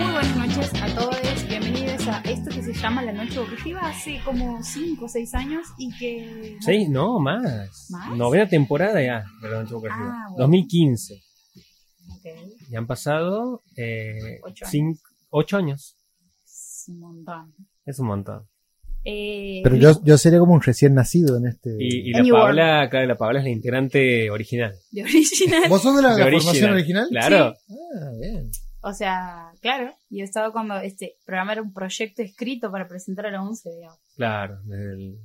Muy buenas noches a todos, bienvenidos a esto que se llama La Noche Aburrida hace como 5 o 6 años y que... Sí, no, más. ¿Más? Novena temporada ya de la Noche Aburrida. Ah, bueno. 2015. Ok, Y han pasado eh, Ocho años. cinco- ocho años. es un montón. Es un montón. Eh, Pero yo, yo sería como un recién nacido en este. Y, y la. Paola, claro, la Paola es la integrante original. De original. ¿Vos sos de la, De la formación original? Claro. Ah, bien. O sea, claro, yo estaba cuando este programa era un proyecto escrito para presentar a la 11, digamos. Claro. desde el-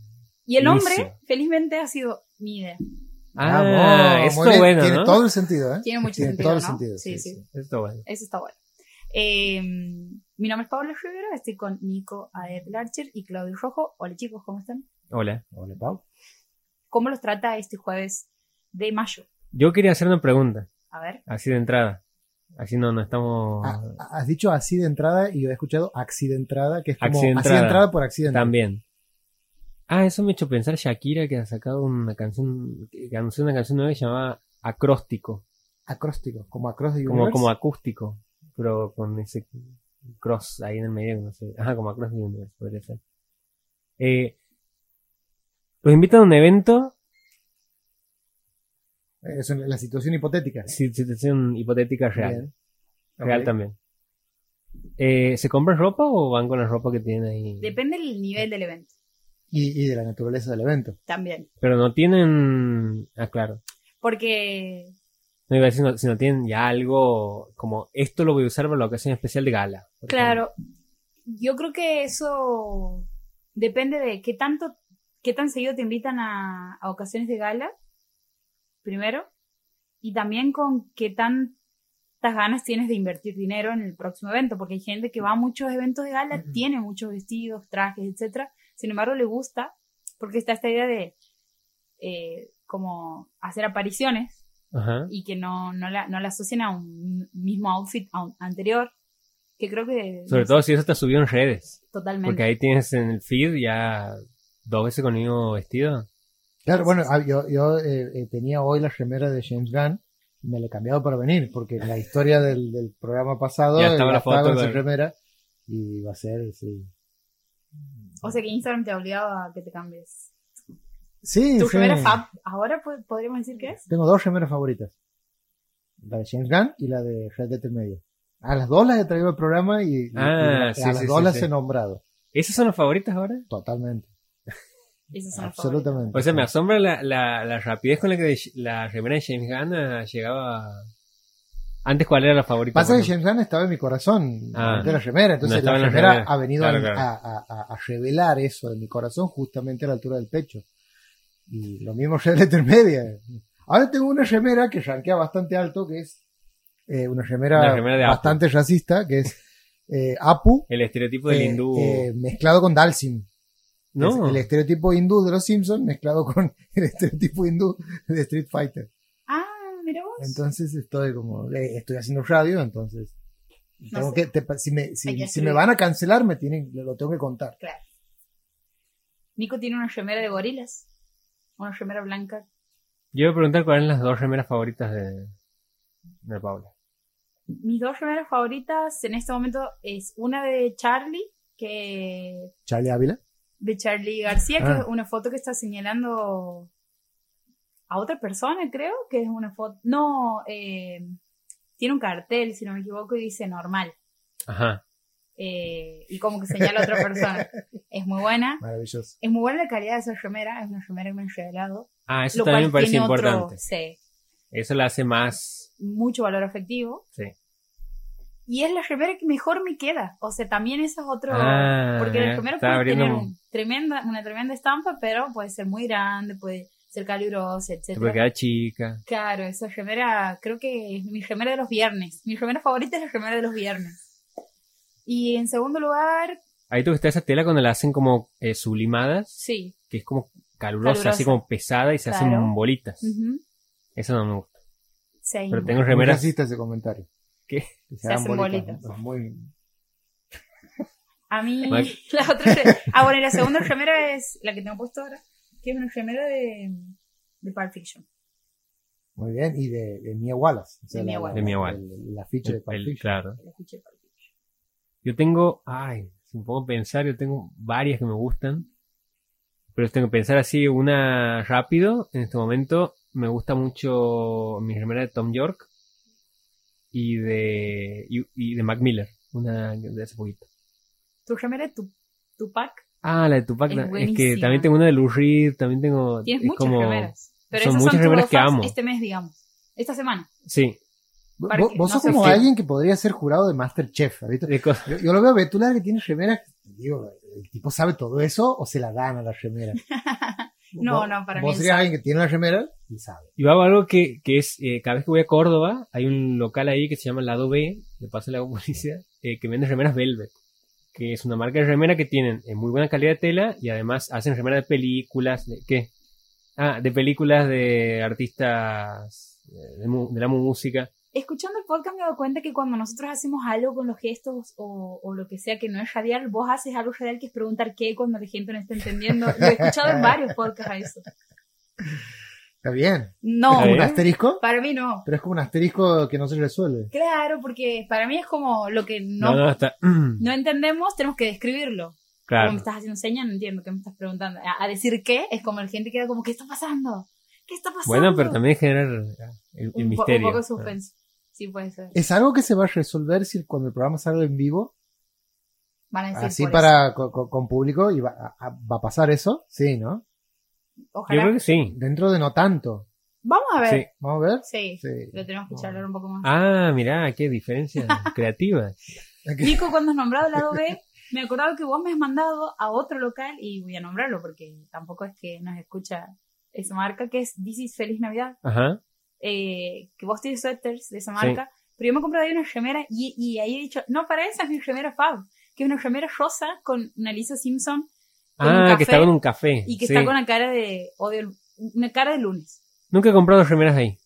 Y el nombre, Inicio. felizmente, ha sido mi idea. Ah, Vamos, esto bien. bueno, Tiene ¿no? todo el sentido, ¿eh? Tiene mucho Tiene sentido, todo el ¿no? sentido. Sí, sí. Esto bueno. Eso está bueno. Eh, mi nombre es Paola Rivera, estoy con Nico Adet Larcher y Claudio Rojo. Hola chicos, ¿cómo están? Hola. Hola, Pau. ¿Cómo los trata este jueves de mayo? Yo quería hacer una pregunta, A ver. así de entrada. Así no, no estamos Ah, has dicho así de entrada y yo he escuchado accidentrada, que es como Accidentrada. así de entrada por accidente. también. Ah, eso me ha hecho pensar Shakira que ha sacado una canción, que anunció una canción nueva llamada Acróstico. Acróstico, como the como, como acústico, pero con ese cross ahí en el medio, no sé. Ajá, como universe podría ser. Eh, los invitan a un evento, es la situación hipotética. si- situación hipotética real, Bien. real Ok. también. Eh, ¿Se compran ropa o van con la ropa que tienen ahí? Depende del nivel del evento. Y, y de la naturaleza del evento. También. Pero no tienen, ah, claro. Porque, No iba a decir, no- si no tienen ya algo como esto lo voy a usar para la ocasión especial de gala. claro, yo creo que eso depende de qué tanto, qué tan seguido te invitan a, a ocasiones de gala, primero, y también con qué tantas ganas tienes de invertir dinero en el próximo evento, porque hay gente que va a muchos eventos de gala, tiene muchos vestidos, trajes, etcétera, sin embargo le gusta, porque está esta idea de eh, como hacer apariciones. Ajá. y que no, no, la, no la asocien a un mismo outfit a un- anterior, que creo que Sobre todo si eso te subió en redes. totalmente. Porque ahí tienes en el feed ya dos veces con el mismo vestido. Claro, bueno, ah, yo, yo eh, eh, tenía hoy la remera de James Gunn y me la he cambiado para venir, porque en la historia del, del programa pasado Ya estaba la foto con esa con- remera y va a ser, sí. O sea que Instagram te ha obligado a que te cambies. Sí, ¿Tu sí. primera fab ahora po- podríamos decir que es? Tengo dos remeras favoritas. La de James Gunn y la de Red Dead Media. A las dos las he traído al programa y, y- Ah, y sí, a las sí, dos sí, las sí. he nombrado. ¿Las son las favoritas ahora? Totalmente. Esas son Absolutamente. O sea, me asombra la, la, la rapidez con la que la remera de James Gunn ah, llegaba. Antes, ¿cuál era la favorita? Pasa que? James Gunn estaba en mi corazón, Ah. de la remera, No entonces estaba la en la remera remera. ha venido Claro, a, claro. a- a- a revelar eso de mi corazón justamente a la altura del pecho. Y lo mismo Red Letter Media. Ahora tengo una remera que rankea bastante alto, que es eh, una remera, remera Apu. bastante racista, que es eh, Apu El estereotipo del eh, hindú. eh, mezclado con Dalsim. No. Es el estereotipo hindú de los Simpsons mezclado con el estereotipo hindú de Street Fighter. Ah, mira vos. Entonces estoy como, eh, estoy haciendo radio, entonces No tengo que, te- si, me, si, me van a cancelar, me tienen, lo tengo que contar. Claro. Nico tiene una remera de gorilas. Una remera blanca. Yo voy a preguntar cuáles son las dos remeras favoritas de, de Paula. Mis dos remeras favoritas en este momento es una de Charlie, que Charlie Ávila. De Charlie García, que Ah. es una foto que está señalando a otra persona, creo, que es una foto. No, eh, tiene un cartel, si no me equivoco, y dice normal. Ajá. eh, y como que señala a otra persona. Es muy buena. Maravilloso. Es muy buena la calidad de esa remera. Es una remera que me han regalado. Ah, eso también me parece importante. otro, sí, Eso la hace más. mucho valor afectivo. Sí. Y es la remera que mejor me queda. O sea, también eso es otro. Ah, porque la remera puede tener un tremenda, una tremenda estampa, pero puede ser muy grande, puede ser calurosa, Se etcétera. puede quedar chica. Claro, esa remera, creo que es mi remera de los viernes. Mi remera favorita es la remera de los viernes. Y en segundo lugar, Ahí tú que está esa tela cuando la hacen como eh, sublimadas, sí. que es como calurosa, Calurosa. así como pesada y se Claro. hacen bolitas. Ujú. Eso no me gusta. Sí, Pero tengo remeras. racista ese comentario. ¿Qué? Que Se hagan hacen bolitas. Es Muy... A mí, Mike. la otra. Ah, bueno, y la segunda remera es la que tengo puesto ahora, que es una remera de, de Pulp Fiction. Muy bien. Y de, de Mia Wallace. O sea, De la- Mia la- Wallace. De Mia Wallace. el- La ficha de El- Pulp el- Fiction. claro. La ficha de Pulp Fiction. Yo tengo, ay, si me pongo a pensar, yo tengo varias que me gustan. Pero tengo que pensar así una rápido. En este momento me gusta mucho mi remera de Tom York y de, y, y de Mac Miller, una de hace poquito. Tu remera, tu, Tupac. Ah, la de Tupac. Es Es, que también tengo una de Lou Reed, también tengo... Tienes es muchas como, remeras. Pero son esas muchas son remeras que amo. Este mes, digamos. Esta semana. Sí, Vos, vos no sos como alguien que podría ser jurado de Masterchef. de. Yo, yo lo veo a Betula que tiene remeras. Digo, ¿el tipo sabe todo eso o se la dan a la remera? No, Vos- no, para mí Vos serías sabe. alguien que tiene la remera y sabe. Yo hago algo que, que es, eh, cada vez que voy a Córdoba, hay un local ahí que se llama Lado B, de paso le hago publicidad, eh, que vende remeras Velvet, que es una marca de remera que tienen eh, muy buena calidad de tela y además hacen remeras de películas, de qué? Ah, de películas de artistas eh, de la música. Escuchando el podcast me doy cuenta que cuando nosotros hacemos algo con los gestos o, o lo que sea que no es radial, vos haces algo radial que es preguntar qué cuando la gente no está entendiendo. Lo he escuchado en varios podcasts a eso. Está bien. No, Es como un ¿Eh? asterisco, para mí no. pero es como un asterisco que no se resuelve. Claro, porque para mí es como lo que No, no, no, está... no entendemos, tenemos que describirlo. Como claro. me estás haciendo señas, no entiendo qué me estás preguntando. A, a decir qué, es como la gente queda como, ¿qué está pasando? ¿Qué está pasando? Bueno, pero también generar ah, el, el un, po- un misterio. poco de Ah. suspenso. Sí, puede ser. ¿Es algo que se va a resolver si cuando el programa salga en vivo? Van a decir Así por para con público y va a, va a pasar eso? Sí, ¿no? Eso. Yo Ojalá. creo que sí. Dentro de no tanto. Vamos a ver. Sí. Vamos a ver. Sí. Sí. Lo tenemos que charlar un poco más. Ah, mirá, qué diferencia creativa. Nico, cuando has nombrado el lado B, me acordaba que vos me has mandado a otro local y voy a nombrarlo porque tampoco es que nos escucha esa marca, que es This is Feliz Navidad. Ajá. Eh, que vos tienes suéteres de esa marca. Pero yo me he comprado ahí una remera y, y ahí he dicho, no, para esa es mi remera Fab, que es una remera rosa con una Lisa Simpson Con un Ah, café que está con un café. y que sí. está con una cara de, o de, una cara de lunes. Nunca he comprado remeras ahí.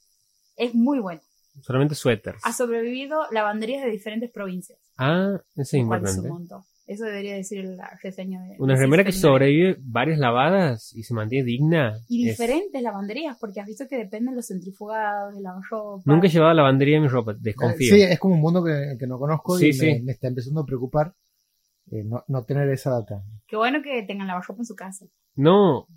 Es muy bueno. Solamente suéteres. Ha sobrevivido lavanderías de diferentes provincias. Ah, eso es importante. montón. Eso debería decir la reseña de. Una de remera que sobrevive varias lavadas y se mantiene digna. Y es- diferentes lavanderías, porque has visto que dependen los centrifugados, de la ropa. Nunca he llevado lavandería en mi ropa, desconfío. Sí, es como un mundo que, que no conozco y Sí, me, sí. me está empezando a preocupar eh, no, no tener esa data. Qué bueno que tengan lavarropa en su casa. No.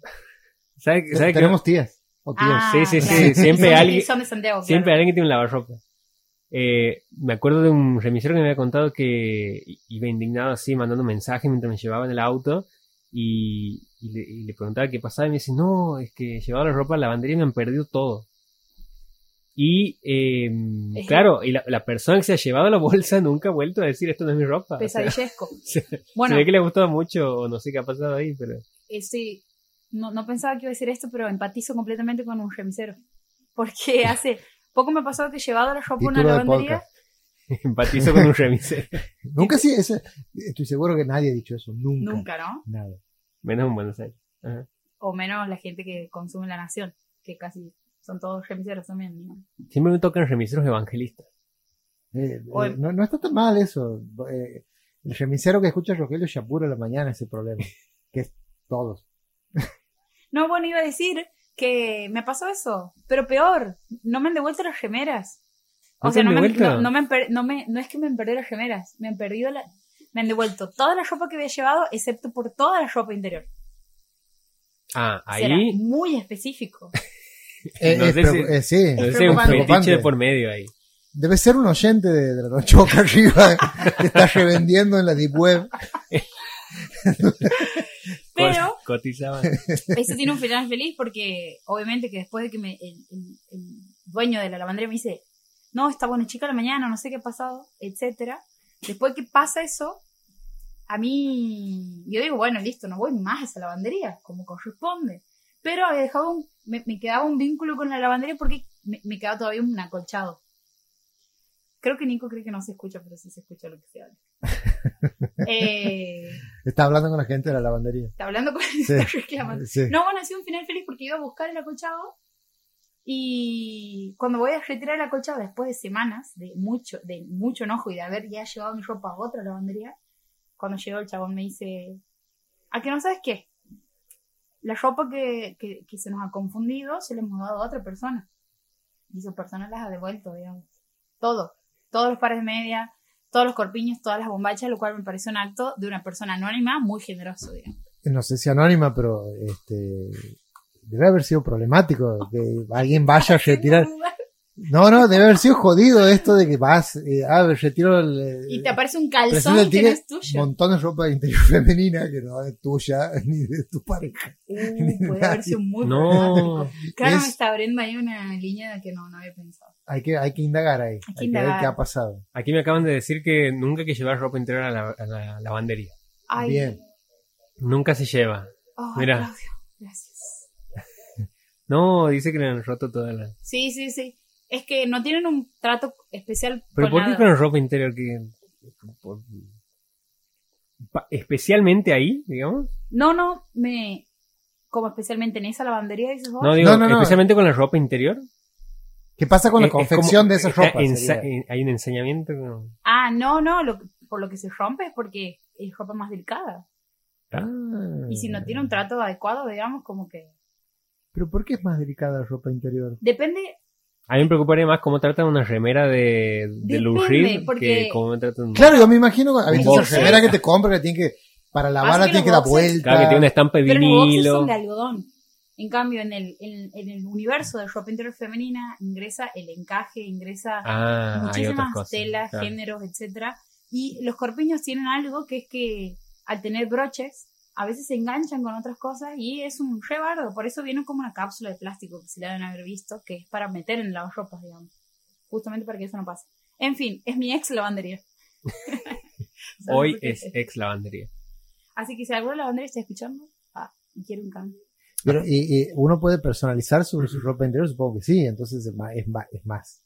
¿Sabe, sabe que Tenemos tías o tíos. Ah, Sí, sí, sí, claro. siempre Y son- alguien- son de Santiago, siempre claro. alguien que tiene un lavarropa? Eh, me acuerdo de un remisero que me había contado que iba indignado así, mandando mensajes mientras me llevaba en el auto y, y le, y le preguntaba qué pasaba y me dice, no, es que llevaba la ropa a la lavandería y me han perdido todo. Y eh, claro, y la, la persona que se ha llevado la bolsa nunca ha vuelto a decir esto no es mi ropa. O sea, Pesadillesco. se, Bueno, se ve que le ha gustado mucho o no sé qué ha pasado ahí, pero eh, sí, no, no pensaba que iba a decir esto, pero empatizo completamente con un remisero. Porque hace poco me pasó que he llevado la ropa a una lavandería. empatizo con un remisero. Nunca sí, ese- estoy seguro que nadie ha dicho eso. Nunca. Nunca, ¿no? Nada. Menos en Buenos Aires. Ajá. O menos la gente que consume la nación, que casi son todos remiseros también. ¿no? Siempre me tocan remiseros evangelistas. Eh, eh, no, no está tan mal eso. Eh, el remisero que escucha a Rogelio Shapuro a la mañana es el problema. Que es todos. No, bueno, iba a decir que me pasó eso, pero peor, no me han devuelto las remeras. O ¿No te sea, no, me, no, no me no, me- no es que me han perdido las remeras, me han perdido la, me han devuelto toda la ropa que había llevado, excepto por toda la ropa interior. Ah, O sea, era ahí muy específico. Eh, No es sé preocu- si- eh, sí, no Es sé, un preocupante. fetiche de por medio ahí. Debe ser un oyente de, de la noche boca arriba que está revendiendo en la deep web. Pero Co- Cotizaban. eso tiene un final feliz porque obviamente que después de que me, el, el- el dueño de la lavandería me dice, no, está bueno chica a la mañana, no sé qué ha pasado, etcétera. Después que pasa eso, a mí, yo digo, bueno, listo, no voy más a esa lavandería, como corresponde. Pero había dejado un, me, me quedaba un vínculo con la lavandería porque me, me quedaba todavía un acolchado. Creo que Nico cree que no se escucha, pero sí se escucha lo que se habla. eh, Está hablando con la gente de la lavandería. está hablando con Sí. está reclamando. Sí. No, bueno, ha sido un final feliz porque iba a buscar el acolchado y cuando voy a retirar el acolchado después de semanas de mucho, de mucho enojo y de haber ya llevado mi ropa a otra lavandería, cuando llegó el chabón me dice, ¿a que no sabes qué? La ropa que, que, que se nos ha confundido se la hemos dado a otra persona. Y esa persona las ha devuelto, digamos. Todo. Todos los pares de media, todos los corpiños, todas las bombachas, lo cual me parece un acto de una persona anónima muy generoso, digamos. No sé si anónima, pero este debe haber sido problemático que alguien vaya a retirar. No, no, debe haber sido jodido esto de que vas, eh, ah, retiro el. eh, Y te aparece un calzón que no es tuyo. montón de ropa interior femenina que no es tuya ni de tu pareja. Uh, puede haber sido muy No. problemático. Claro, Es- me está abriendo ahí una línea que no, no había pensado. Hay que, hay que indagar ahí. Hay que que, ver indagar. qué ha pasado. Aquí me acaban de decir que nunca hay que llevar ropa interior a la, a la lavandería. Ay, Bien. Nunca se lleva. Mira. Claudio, gracias. No, dice que le han roto toda la... Sí, sí, sí. Es que no tienen un trato especial ¿Pero con por qué nada. con ropa interior? que por- Especialmente ahí, digamos. No, no, me... Como especialmente en esa lavandería, dices vos. No, digo, No, no, no. especialmente con la ropa interior. ¿Qué pasa con la Es- es como- confección de esa está ropa? ensa- sería? en- hay un ensañamiento. como- Ah, no, no, lo, por lo que se rompe es porque es ropa más delicada. Ah. Y si no tiene un trato adecuado, digamos, como que... ¿Pero por qué es más delicada la ropa interior? Depende, A mí me preocuparía más cómo tratan una remera de, de porque- que cómo me tratan Claro, yo me imagino, ¿has visto boxer. esa remera que te compra que tiene que, para lavarla que tiene que los dar vuelta? Claro, que tiene una estampa de pero los vinilo. son de algodón. En cambio, en el, en, en el universo de ropa interior femenina ingresa el encaje, ingresa Ah, muchísimas cosas. telas, claro. géneros, etcétera. Y los corpiños tienen algo que es que al tener broches, a veces se enganchan con otras cosas y es un rebardo. Por eso viene como una cápsula de plástico que se le deben haber visto, que es para meter en las ropas, digamos. Justamente para que eso no pase. En fin, es mi ex lavandería. ¿Sabes Hoy es ex lavandería. Así que si alguna lavandería está escuchando, ah, y quiere un cambio. Pero, y, y uno puede personalizar su, su ropa interior, supongo que sí, entonces es más, es más, es más.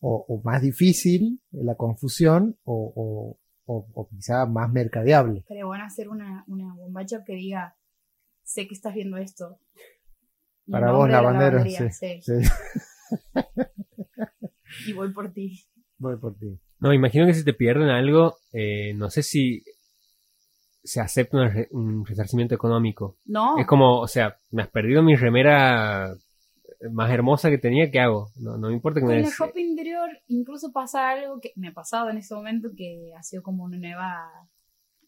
O, o más difícil la confusión, o, o, o, o quizá más mercadeable. Pero bueno hacer una, una bombacha que diga, sé que estás viendo esto. Y Para vos, la lavandería, sí. sí. Sí, Y voy por ti. voy por ti. No, imagino que si te pierden algo, eh, no sé si se acepta re- un resarcimiento económico. No, Es como, o sea, me has perdido mi remera más hermosa que tenía, ¿qué hago? No, no me importa que me con la des... ropa interior incluso pasa algo que me ha pasado en ese momento que ha sido como una nueva,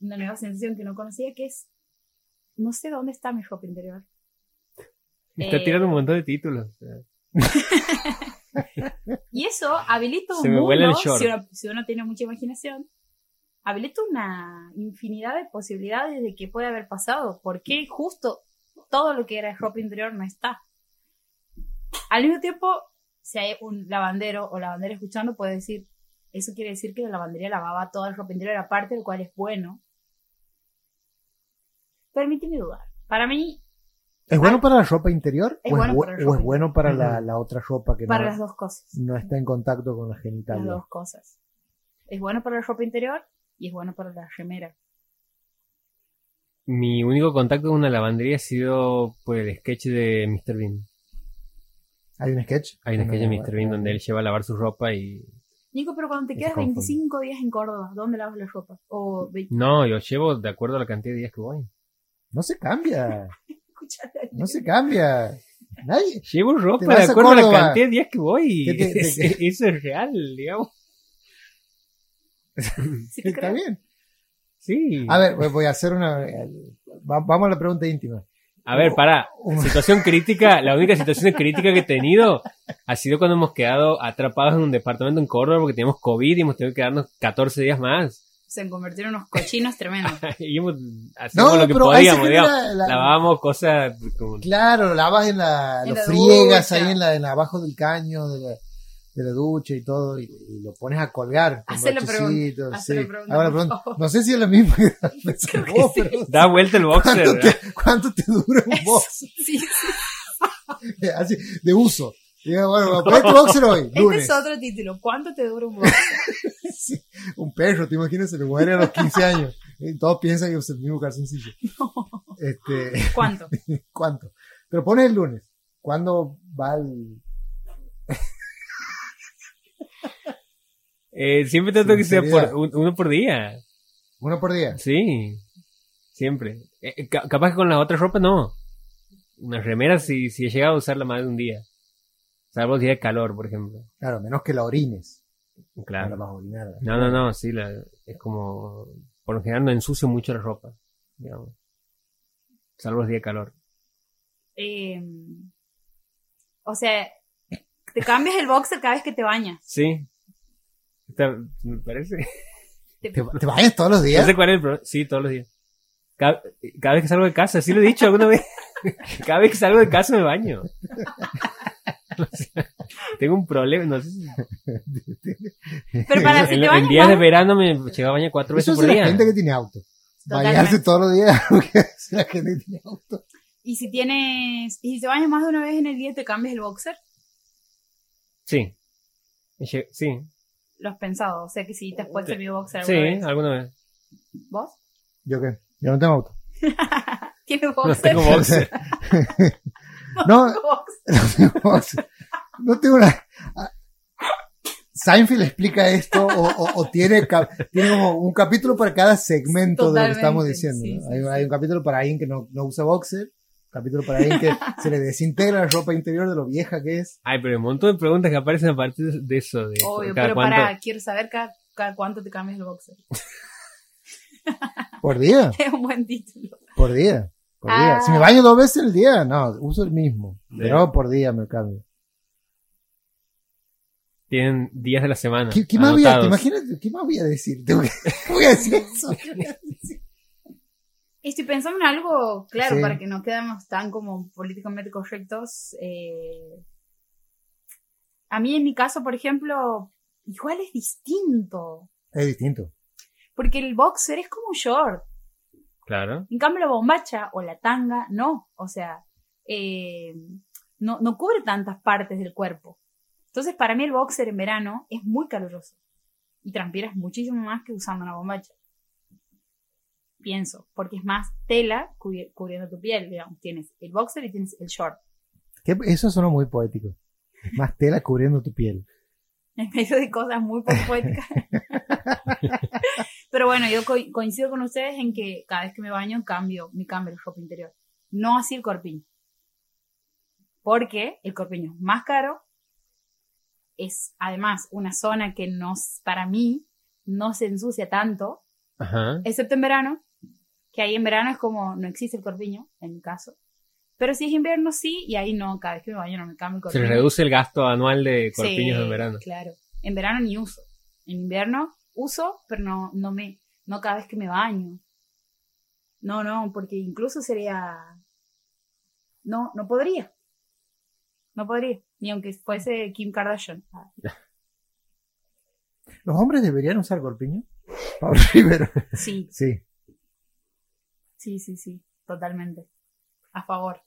una nueva sensación que no conocía, que es, no sé dónde está mi ropa interior. Me está eh, tirando un montón de títulos. Y eso habilita un Se me mundo, el si uno, si uno tiene mucha imaginación, habilita una infinidad de posibilidades de qué puede haber pasado. ¿Por qué justo todo lo que era ropa interior no está? Al mismo tiempo, si hay un lavandero o lavandera escuchando, puede decir, eso quiere decir que la lavandería lavaba toda la ropa interior aparte, lo cual es bueno. Permíteme dudar. Para mí, ¿Es bueno para la ropa interior? Es ¿O, bueno es, para o es bueno para la, la otra ropa que para no, las dos cosas. no está en contacto con la Las genitalia? dos cosas. Es bueno para la ropa interior y es bueno para la remera. Mi único contacto con una lavandería ha sido por el sketch de Mr. Bean. ¿Hay un sketch? Hay un sketch de Mr. Bean no. donde él lleva a lavar su ropa y... Nico, pero cuando te quedas confunde. 25 días en Córdoba, ¿dónde lavas la ropa? O No, yo llevo de acuerdo a la cantidad de días que voy. No se cambia. No se cambia. Nadie. Llevo ropa de acuerdo a la cantidad de días que voy. ¿Qué te- Es- te- Eso es real, digamos. Sí, Está creo. bien. Sí. A ver, voy- a hacer una. va- Vamos a la pregunta íntima. A ver, para. Situación crítica. La única situación crítica que he tenido ha sido cuando hemos quedado atrapados en un departamento en Córdoba porque teníamos COVID y hemos tenido que quedarnos 14 días más. Se convirtieron en unos cochinos tremendos. Y hemos, hacíamos No, lo que podíamos, digamos. la- Lavábamos cosas como... Claro, lavas en la. En lo la friegas ducha. ahí en la, en la- abajo del caño de la, de la ducha y todo. Y, y lo pones a colgar. con pregunta, sí. la pregunta. No sé si es la misma que Creo que vos, sí. pero. Da vuelta el boxer, ¿Cuánto ¿verdad? te, cuánto te dura un box? Sí, sí. Así, de uso. Diga, bueno, ¿cuál es tu boxer hoy? Este es otro título. ¿Cuánto te dura un boxer? Sí, un perro, te imaginas, se le muere a los 15 años. Y todos piensan que es el mismo calzoncillo. Este, ¿Cuánto? ¿Cuánto? Pero pones el lunes. ¿Cuándo va el...? Eh, siempre trato que sea Sinceridad. por, un- uno por día. Uno por día. Sí. Siempre. Eh, ca- capaz que con las otras ropas no. Una remera si, si he llegado a usarla más de un día. Salvo el día de calor, por ejemplo. Claro, menos que la orines. Claro. vas a orinar. No, no, no, sí, la- es como... Por lo general no ensucio mucho la ropa, digamos. Salvo los días de calor. Eh, o sea, te cambias el boxer cada vez que te bañas. Sí. Me parece. Te- ¿Te, te bañas todos los No días? sé cuál es el problema. Sí, todos los días. Cada, cada vez que salgo de casa, sí lo he dicho alguna vez. Cada vez que salgo de casa me baño. O sea, tengo un problema, no sé si- Pero para si en, te en bañas días de verano me llegaba a bañar cuatro Eso veces es por la día. gente que tiene auto. Totalmente. Bañarse todos los días. es la gente que tiene auto. Y si tienes, y si te bañas más de una vez en el día, te cambias el boxer. Sí. Sí, Lo has pensado. O sea que si te has puesto el mismo boxer sí, alguna vez. alguna vez. ¿Vos? ¿Yo qué? Yo no tengo auto. ¿Tienes No boxer? tengo boxer. No, no tengo boxer. No tengo una... Seinfeld explica esto o, o- o tiene, tiene como un capítulo para cada segmento de lo que estamos diciendo. sí, ¿no? sí, hay, sí. hay un capítulo para alguien que no, no usa boxer, capítulo para alguien que se le desintegra la ropa interior de lo vieja que es. Ay, pero hay un montón de preguntas que aparecen a partir de eso. De Obvio, cada pero cuánto. para, quiero saber cada, cada cuánto te cambias el boxer. Por día, Es un buen título. por día, por Ah. día. Si me baño dos veces al día, no, uso el mismo. Pero por día me cambio. Tienen días de la semana. ¿Qué, qué más voy a, te imaginas? ¿Qué más voy a decir? Tengo que- voy a decir eso. Estoy pensando en algo, claro, Sí. para que no quedemos tan como políticamente correctos. eh, a mí, en mi caso, por ejemplo, igual es distinto. Es distinto. Porque el boxer es como un short. Claro. En cambio, la bombacha o la tanga, no. O sea, eh, no, no cubre tantas partes del cuerpo. Entonces, para mí el boxer en verano es muy caluroso. Y transpiras muchísimo más que usando una bombacha. Pienso, porque es más tela cubri- cubriendo tu piel, digamos. Tienes el boxer y tienes el short. Que Eso suena muy poético. Es más tela cubriendo tu piel. En medio de cosas muy poco poéticas. Pero bueno, yo co- coincido con ustedes en que cada vez que me baño cambio, me cambio el ropa interior. No así el corpiño. Porque el corpiño es más caro. Es además una zona que no, para mí no se ensucia tanto, Ajá. excepto en verano, que ahí en verano es como no existe el corpiño, en mi caso. Pero si es invierno sí, y ahí no, cada vez que me baño no me cambio el Se corpiño. reduce el gasto anual de Sí, corpiños en verano. Claro. En verano ni uso. En invierno uso, pero no, no me, no cada vez que me baño. No, no, porque incluso sería, no, no podría. No podría. Ni aunque fuese Kim Kardashian. ¿Los hombres deberían usar corpiño? Pablo Rivero. Sí, Sí. Sí, sí, sí. Totalmente. A favor.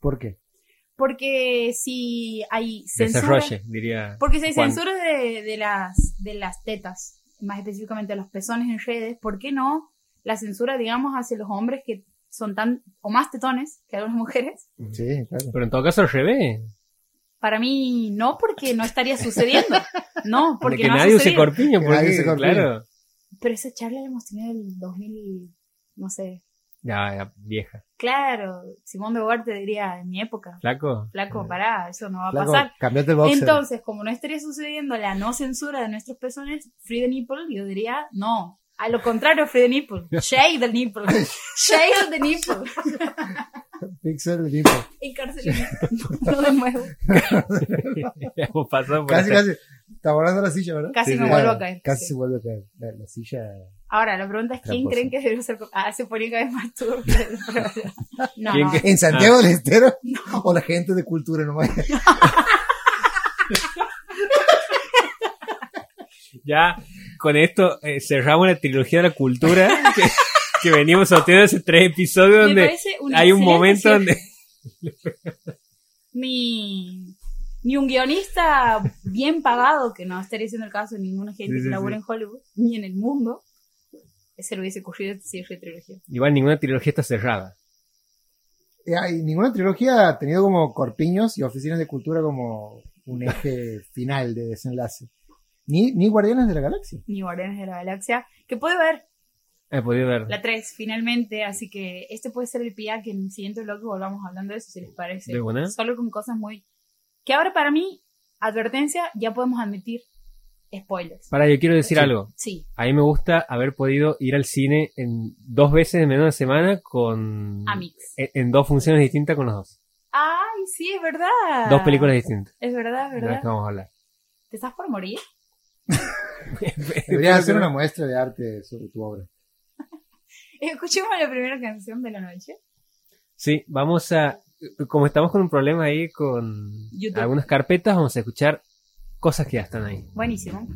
¿Por qué? Porque si hay censura. Desarrolle, diría. Porque si hay Juan. censura de, de las, de las tetas, más específicamente los pezones en redes, ¿por qué no la censura, digamos, hacia los hombres que son tan o más tetones que algunas mujeres? Sí, claro. Pero en todo caso al revés. Para mí no, porque no estaría sucediendo. No, De porque que no nadie use corpiño, Que porque, nadie use corpiño. claro. Pero esa charla la hemos tenido en el 2000, no sé. Ya, ya, vieja. Claro, Simón de Beauvoir te diría, en mi época, Flaco. flaco, pará, eso no va a pasar. cambiate el boxer. Entonces, como no estaría sucediendo la no censura de nuestros pezones, free the nipple, yo diría, no. A lo contrario, free the nipple. Shade the nipple. Shade the nipple. Pixel de tipo. Encarcelé. No de nuevo. Hemos pasado por Casi, esa- casi. Está volando la silla, ¿verdad? Casi Sí, me sí. vuelvo a caer. Casi sí. se vuelve a caer. La, la silla. Ahora, la pregunta es, ¿quién Tramposo. creen que debe ser? Ah, se ponía cada vez más turbio. No, ¿Quién no. que- ¿En Santiago del Estero? ¿O la gente de cultura nomás? Ya con esto eh, cerramos la trilogía de la cultura que, que venimos sorteando hace tres episodios Me donde parece un hay un momento donde Ni, ni un guionista bien pagado, que no estaría siendo el caso de ninguna gente Sí, sí, que labora sí. en Hollywood, ni en el mundo, se le hubiese ocurrido cierre de trilogía. igual ninguna trilogía está cerrada. Eh, hay- ninguna trilogía ha tenido como corpiños y oficinas de cultura como un eje final de desenlace. Ni, ni Guardianes de la Galaxia. Ni Guardianes de la Galaxia, que puede ver He podido ver. la 3 finalmente, así que este puede ser el pia que en el siguiente bloque volvamos hablando de eso, si les parece. ¿De buena? Solo con cosas muy... Que ahora para mí, advertencia, ya podemos admitir, spoilers. Para, yo quiero decir Sí. algo. Sí, A mí me gusta haber podido ir al cine en dos veces en menos de una semana con... Amix. En, en dos funciones distintas con los dos. Ay, sí, es verdad. Dos películas distintas. Es verdad, es de las verdad. que vamos a hablar. ¿Te estás por morir? Deberías hacer una muestra de arte sobre tu obra. Escuchemos la primera canción de la noche. Sí, vamos a... Como estamos con un problema ahí con YouTube. algunas carpetas, vamos a escuchar cosas que ya están ahí. Buenísimo.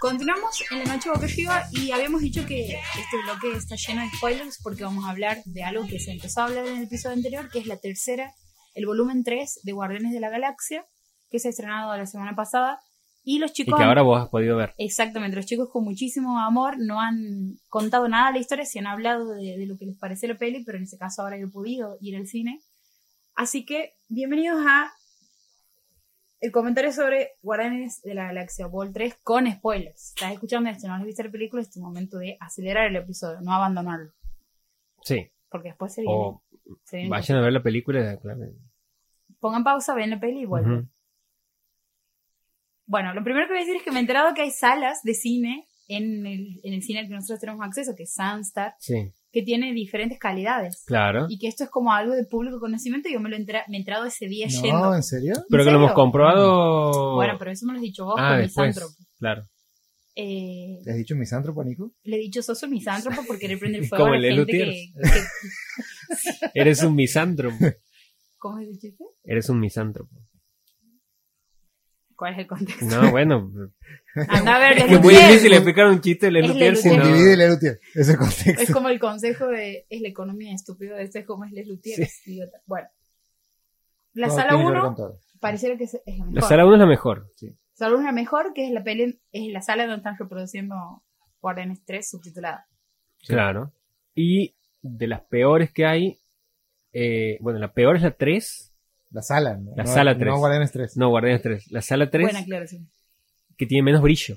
Continuamos en la noche boca arriba y habíamos dicho que este bloque está lleno de spoilers porque vamos a hablar de algo que se empezó a hablar en el episodio anterior, que es la tercera, el volumen 3 de Guardianes de la Galaxia, que se ha estrenado la semana pasada. Y los Y chicos... que han- ahora vos has podido ver. Exactamente, los chicos con muchísimo amor no han contado nada de la historia, se han hablado de, de lo que les pareció la peli, pero en ese caso ahora yo he podido ir al cine. Así que, bienvenidos a el comentario sobre Guardianes de la Galaxia Vol 3 con spoilers. Estás escuchando esto, no has visto la película, es tu momento de acelerar el episodio, no abandonarlo, Sí. porque después se viene. O se viene- vayan a ver la película. claro. Pongan pausa, ven la peli y vuelven. Bueno, lo primero que voy a decir es que me he enterado que hay salas de cine en el, en el cine al que nosotros tenemos acceso, que es Sunstar, Sí, que tiene diferentes calidades. claro. Y que esto es como algo de público conocimiento y yo me lo he me he enterado ese día No, yendo. ¿en serio? Pero ¿En que lo hemos comprobado. Bueno, pero eso me lo has dicho vos Ah, con después. misántropo. Claro. Eh, ¿Le has dicho misántropo, Nico? le he dicho, sos un misántropo por querer prender fuego Como a la el gente que- Eres un misántropo. ¿Cómo es el chiste? Eres un misántropo. ¿Cuál es el contexto? No, bueno. Anda a ver, Es muy difícil explicar un chiste de Lelutier si Lelutier. no. Divide el Elutier. Ese es el Es contexto. como el consejo de es la economía estúpido, este es como es Les Luthiers, idiota. Bueno. La Todo sala tiene que ver 1 con todo. pareciera que es es la mejor. La sala 1 es la mejor. Sala 1 es la mejor, que es la peli, es la sala donde están reproduciendo Guardianes 3 subtitulada. Sí. Claro. Y de las peores que hay. eh, bueno, la peor es la 3. La sala, ¿no? La No- sala tres. No Guardianes 3. No, Guardianes 3. La sala 3 Buena aclaración. que tiene menos brillo.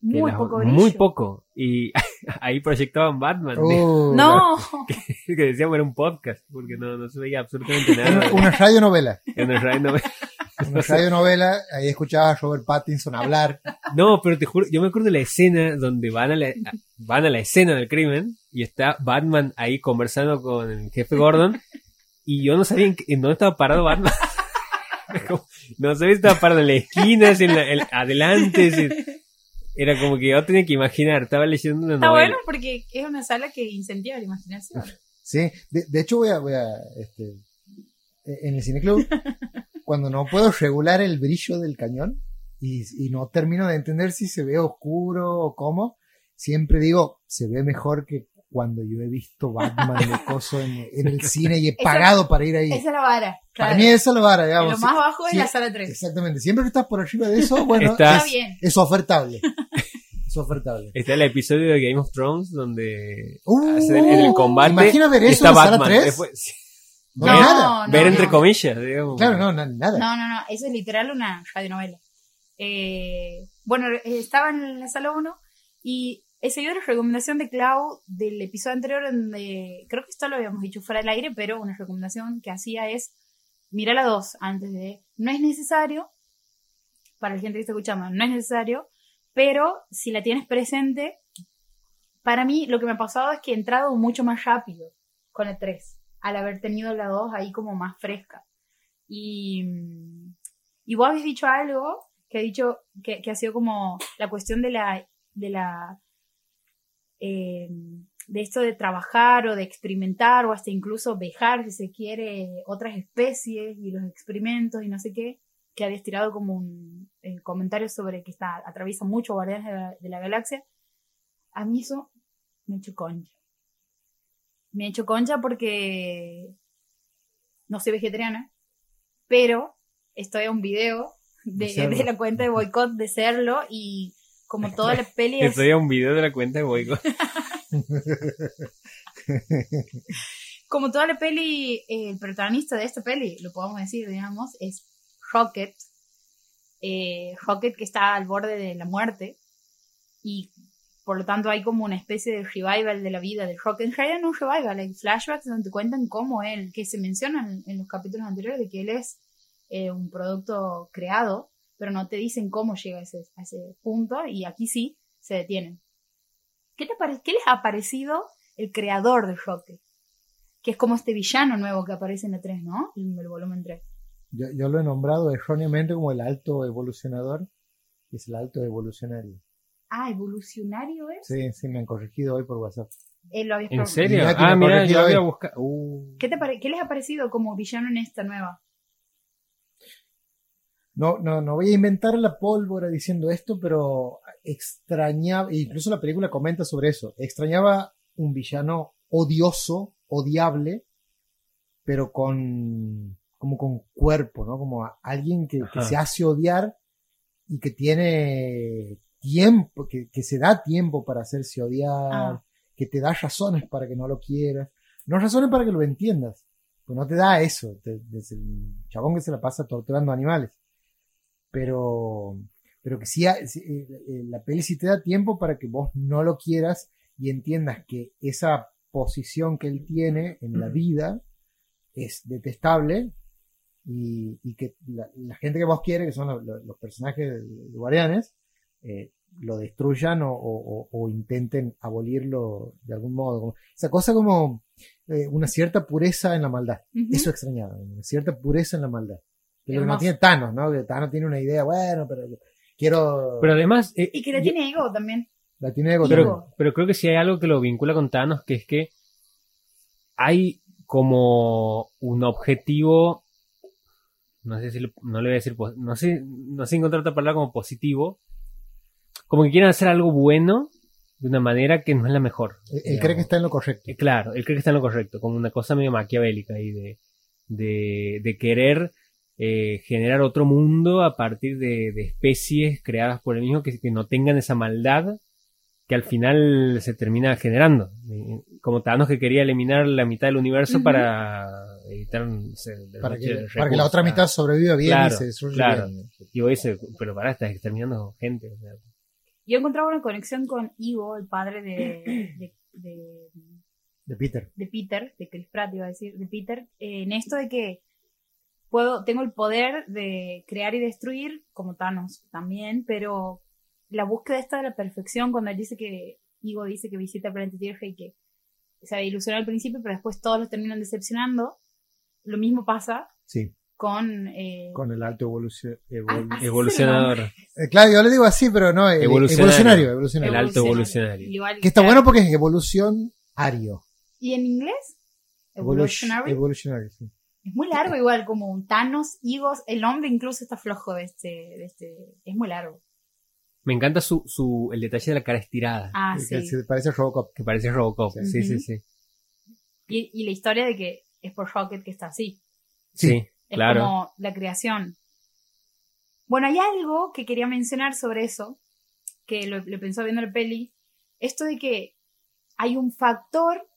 que Muy las- poco brillo. Muy poco. Y ahí proyectaban Batman. Uh, No, que decíamos era un podcast. Porque no, no se veía absolutamente nada. Una, una radionovela. En el radio no ve- Una radionovela. Ahí escuchaba a Robert Pattinson hablar. No, pero te juro, yo me acuerdo de la escena donde van a la, van a la escena del crimen y está Batman ahí conversando con el jefe Gordon y yo no sabía en, qué- en dónde estaba parado Batman. No sabía si estaba parado en la esquina, si en la, en- adelante, si- era como que yo tenía que imaginar, estaba leyendo una está novela. bueno porque es una sala que incentiva la imaginación. Sí, de, de hecho voy a, voy a este, en el cineclub, cuando no puedo regular el brillo del cañón y, y no termino de entender si se ve oscuro o cómo, siempre digo, se ve mejor que cuando yo he visto Batman de coso en, en el cine y he Esa- pagado para ir ahí. Esa es la vara. Para claro. mí esa es la vara, En digamos. lo más bajo es sí, la sala 3. Exactamente, siempre que estás por arriba de eso, bueno, Está- Está bien. es ofertable. Es ofertable. Está el episodio de Game of Thrones donde Uh, hace- en el combate Imagina ver eso está en la sala Batman. 3. Después- sí, No, ver, nada. no, ver entre no. comillas, digamos. Claro, no, na- nada. No, no, no, eso es literal una radionovela. Eh, bueno, estaba en la sala 1 y he seguido la recomendación de Clau del episodio anterior donde, creo que esto lo habíamos dicho fuera del aire, pero una recomendación que hacía es, mira la 2 antes de, no es necesario, para la gente que está escuchando, no es necesario, pero si la tienes presente, para mí lo que me ha pasado es que he entrado mucho más rápido con el 3, al haber tenido la 2 ahí como más fresca. Y, y vos habéis dicho algo que ha dicho que, que ha sido como la cuestión de la de la eh, de esto de trabajar o de experimentar o hasta incluso dejar si se quiere otras especies y los experimentos y no sé qué que habías tirado como un eh, comentario sobre que está atraviesa mucho Guardianes de la, de la Galaxia. A mí eso me ha hecho concha. Me ha hecho concha porque no soy vegetariana pero estoy a un video de la cuenta de boicot de serlo y como toda la peli es, Estoy a un video de la cuenta de Boico. como toda la peli eh, el protagonista de esta peli lo podemos decir digamos es Rocket eh, Rocket que está al borde de la muerte y por lo tanto hay como una especie de revival de la vida de Rocket en realidad no un revival hay flashbacks donde te cuentan cómo él que se mencionan en los capítulos anteriores de que él es eh, un producto creado, pero no te dicen cómo llega a ese, a ese punto y aquí sí se detienen. ¿Qué, te pare- ¿Qué les ha parecido el creador de Rocket? Que es como este villano nuevo que aparece en el 3, ¿no? En el volumen 3. Yo, yo lo he nombrado erróneamente como el alto evolucionador, y es el alto evolucionario. Ah, evolucionario es. Sí, sí, me han corregido hoy por WhatsApp. Eh, lo ¿En serio? Mira que Ah, mira, yo había buscado. Uh. ¿Qué, te pare- ¿Qué les ha parecido como villano en esta nueva? No, no, no voy a inventar la pólvora diciendo esto, pero extrañaba, e incluso la película comenta sobre eso, extrañaba un villano odioso, odiable, pero con, como con cuerpo, ¿no? Como a- alguien que, se hace odiar y que tiene tiempo, que, que se da tiempo para hacerse odiar, Ah. que te da razones para que no lo quieras, no razones para que lo entiendas, pues no te da eso, te- es el chabón que se la pasa torturando animales pero pero que sí, sí, eh, eh, la peli sí te da tiempo para que vos no lo quieras y entiendas que esa posición que él tiene en la vida es detestable y, y que la, la gente que vos quiere, que son lo- lo- los personajes de, de Guardianes, eh, lo destruyan o, o- intenten abolirlo de algún modo. Esa cosa como eh, una cierta pureza en la maldad. Eso extrañaba, una cierta pureza en la maldad. Que lo que no tiene Thanos, ¿no? Que Thanos tiene una idea, bueno, pero quiero... Pero además. eh, Y que yo- tiene ego también. la tiene ego pero, también. pero creo que sí hay algo que lo vincula con Thanos, que es que hay como un objetivo, no sé si le- no le voy a decir, pos- no sé, no sé encontrar otra palabra como positivo, como que quieren hacer algo bueno de una manera que no es la mejor. Él, digamos. cree que está en lo correcto. Eh, Claro, él cree que está en lo correcto, como una cosa medio maquiavélica ahí de, de, de querer eh, generar otro mundo a partir de, de especies creadas por él mismo que, que no tengan esa maldad que al final se termina generando. Eh, Como Thanos que quería eliminar la mitad del universo para evitar no sé, el Para que, de para que la otra mitad sobreviva bien Claro, y se destruya claro. bien. Y vos dices, pero para, estás exterminando gente. o sea, Yo encontraba una conexión con Ivo, el padre de, de, de, De Peter. de Peter, de Chris Pratt iba a decir, de Peter, eh, en esto de que puedo, tengo el poder de crear y destruir, como Thanos también, pero la búsqueda esta de la perfección, cuando él dice que, Ivo dice que visita el planeta Tierra y que se ilusionó al principio, pero después todos los terminan decepcionando, lo mismo pasa Sí, con... eh, con el alto evolucio- evol- Ah, evolucionador. Eh, claro, yo le digo así, pero no, el- Evolucionario. evolucionario. evolucionario. El alto evolucionario. Igual- Que está bueno porque es evolución ario. ¿Y en inglés? Evolutionary. Evolutionary, sí. Es muy largo igual, como un Thanos, Higos, el nombre incluso está flojo de este, de este, es muy largo. Me encanta su, su, el detalle de la cara estirada, Ah, Que sí. se parece a Robocop. que parece Robocop. Sí. Sí, sí. Y, y la historia de que es por Rocket que está así. Sí, Sí. Es claro. como la creación. Bueno, hay algo que quería mencionar sobre eso, que lo, lo pensó viendo la peli, esto de que hay un factor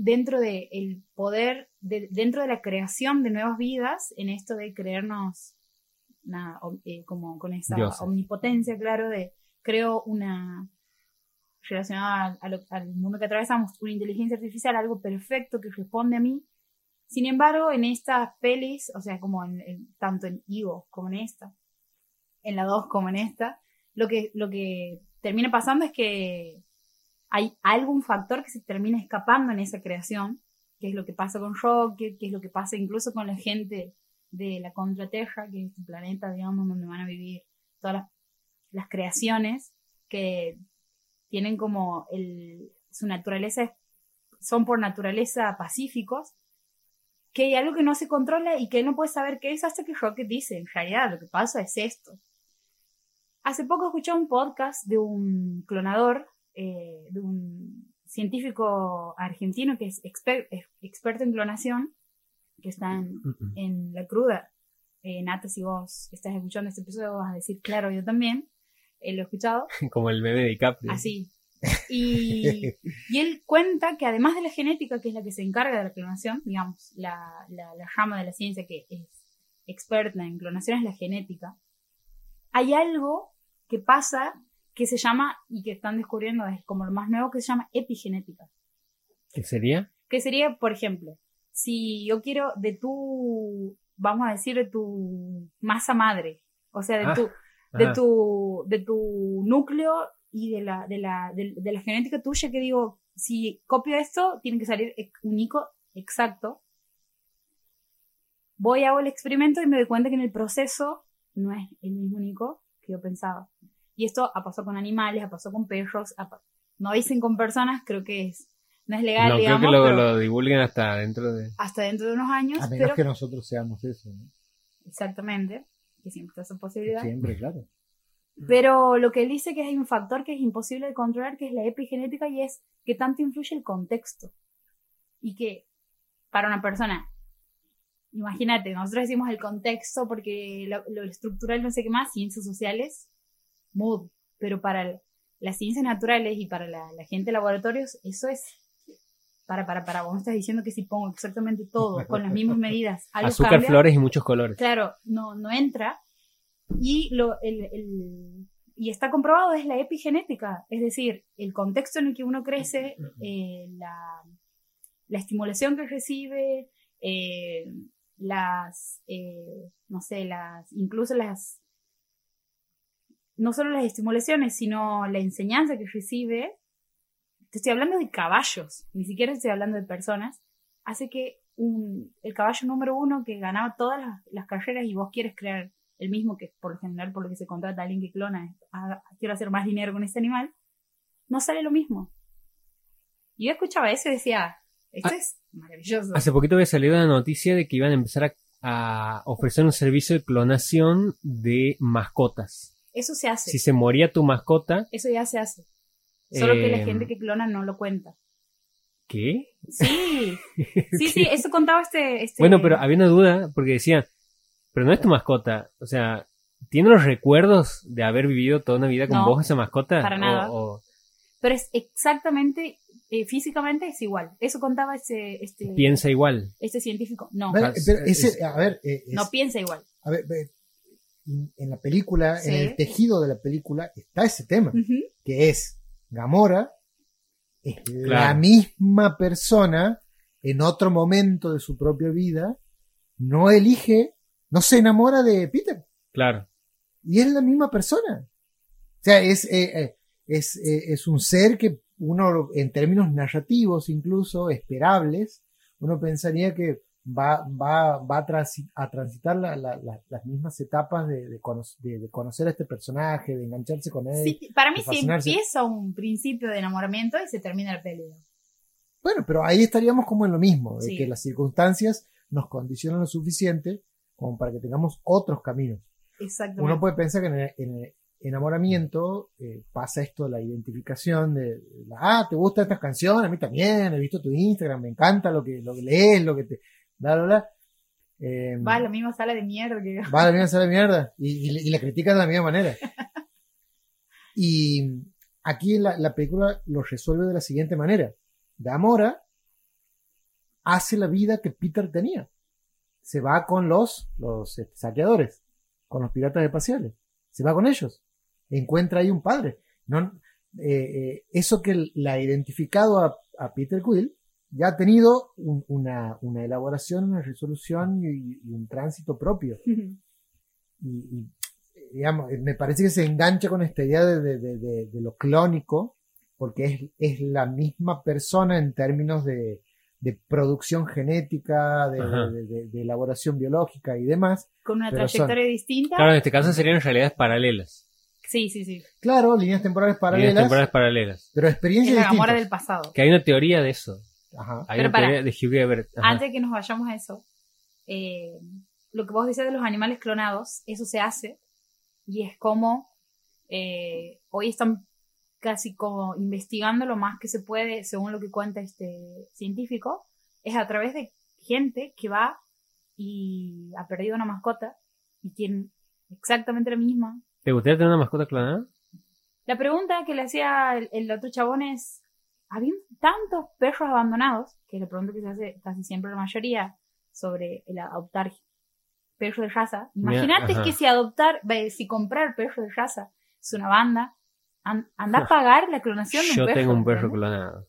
dentro del el poder, de- dentro de la creación de nuevas vidas, en esto de creernos nada, eh, como con esa omnipotencia, claro, de creo una relacionada al mundo que atravesamos, una inteligencia artificial, algo perfecto que responde a mí, sin embargo, en estas pelis, o sea, como en, en- tanto en Ivo como en esta, en la 2 como en esta, lo que, lo que termina pasando es que hay algún factor que se termina escapando en esa creación, que es lo que pasa con Rocket, que es lo que pasa incluso con la gente de la Contraterra, que es este planeta, digamos, donde van a vivir todas las, las creaciones que tienen como su naturaleza, son por naturaleza pacíficos, que hay algo que no se controla y que él no puede saber qué es hasta que Rocket dice, en realidad lo que pasa es esto. Hace poco escuché un podcast de un clonador, eh, de un científico argentino que es exper- experto en clonación, que está en, en La Cruda. Eh, Nata, si vos estás escuchando este episodio vas a decir, claro, yo también, eh, lo he escuchado. Como el meme de DiCaprio. Así. Y, y él cuenta que además de la genética, que es la que se encarga de la clonación, digamos, la, la, la rama de la ciencia que es experta en clonación es la genética, hay algo que pasa que se llama, y que están descubriendo, es como lo más nuevo, que se llama epigenética. ¿Qué sería? Que sería, por ejemplo, si yo quiero de tu, vamos a decir, de tu masa madre. O sea, de Ah, tu, de Ajá. tu, de tu núcleo y de la, de la, de, de la genética tuya que digo, si copio esto, tiene que salir único, exacto. Voy, hago el experimento y me doy cuenta que en el proceso no es el mismo único que yo pensaba. Y esto ha pasado con animales, ha pasado con perros, ha pa- no dicen con personas, creo que es, no es legal, No creo digamos, que lo, pero lo divulguen hasta dentro de. hasta dentro de unos años, A menos pero que nosotros seamos eso, ¿no? exactamente, que siempre está esa posibilidad. Siempre, claro. Pero lo que él dice que hay un factor que es imposible de controlar, que es la epigenética, y es que tanto influye el contexto. Y que para una persona, imagínate, nosotros decimos el contexto porque lo, lo estructural no sé qué más, ciencias sociales, mood. Pero para el- las ciencias naturales y para la, la gente de laboratorios, eso es... Para, para, para, vos me estás diciendo que si pongo exactamente todo con las mismas medidas, algo Azúcar, cambia. flores y muchos colores. Claro, no, no entra. Y, lo, el, el- y está comprobado, es la epigenética, es decir, el contexto en el que uno crece, eh, la, la estimulación que recibe, eh, las, eh, no sé, las, incluso las, no solo las estimulaciones, sino la enseñanza que recibe, te estoy hablando de caballos, ni siquiera estoy hablando de personas, hace que un- el caballo número uno que ganaba todas las, las carreras y vos quieres crear el mismo que por lo general por lo que se contrata a alguien que clona, haga- quiero hacer más dinero con este animal, no sale lo mismo. Y yo escuchaba eso y decía, esto Ah, es maravilloso. Hace poquito había salido la noticia de que iban a empezar a, a ofrecer un servicio de clonación de mascotas. Eso se hace, Si se moría tu mascota, eso ya se hace. Solo que la eh, gente que clona no lo cuenta. ¿qué? Sí, sí, sí, eso contaba este... este Bueno, pero había una duda porque decían, pero no es tu mascota, o sea, ¿tiene los recuerdos de haber vivido toda una vida con No, vos esa mascota? para O- nada. o pero es exactamente, eh, físicamente es igual. Eso contaba este, este, piensa igual. este científico. No, Pero, pero ese, a ver, eh, es- no piensa igual. a ver, en la película, Sí. en el tejido de la película, está ese tema, que es Gamora, es la misma persona en otro momento de su propia vida, no elige, no se enamora de Peter. Claro. Y es la misma persona. O sea, es, eh, eh, es, eh, es un ser que uno, en términos narrativos incluso, esperables, uno pensaría que va, va, va a, transi- a transitar la- la- la- las mismas etapas de, de, cono- de- de conocer a este personaje, de engancharse con él. Sí, para mí fascinarse. empieza un principio de enamoramiento y se termina la pelea. Bueno, pero ahí estaríamos como en lo mismo, de que las circunstancias nos condicionan lo suficiente como para que tengamos otros caminos. Exactamente. Uno puede pensar que en el, en el enamoramiento eh, pasa esto de la identificación de, ah, te gustan estas canciones, a mí también, he visto tu Instagram, me encanta lo que, lo que lees, lo que te, bla, bla, bla. Eh, Va a la misma sala de mierda que va a la misma sala de mierda y, y, y la critican de la misma manera. Y aquí la, la película lo resuelve de la siguiente manera. Gamora hace la vida que Peter tenía. Se va con los, los este, saqueadores, con los piratas espaciales. Se va con ellos. Encuentra ahí un padre. No, eh, eh, eso que la ha identificado a, a Peter Quill ya ha tenido un- una, una elaboración, una resolución y, y un tránsito propio. Y, y, digamos, me parece que se engancha con esta idea de, de- de- de- de lo clónico, porque es, es la misma persona en términos de, de producción genética, de, Ajá. de- de- de elaboración biológica y demás. con una trayectoria distinta. Claro, en este caso serían realidades paralelas. Sí, sí, sí. Claro, líneas temporales Líneas paralelas, temporales paralelas. pero Es experiencias la Gamora del pasado. Que hay una teoría de eso. Ajá. Hay Pero una para, de Hugh Everett. Ajá. Antes de que nos vayamos a eso, eh, lo que vos decías de los animales clonados, eso se hace y es como eh, hoy están casi como investigando lo más que se puede, según lo que cuenta este científico, es a través de gente que va y ha perdido una mascota y tiene exactamente la misma. ¿Te gustaría tener una mascota clonada? La pregunta que le hacía el, el otro chabón es, ¿habían tantos perros abandonados? Que es la pregunta que se hace casi siempre la mayoría sobre el adoptar perros de raza. Imagínate que si adoptar, si comprar perros de raza es una banda, an- anda a pagar la clonación de un Yo perro. tengo un perro clonado.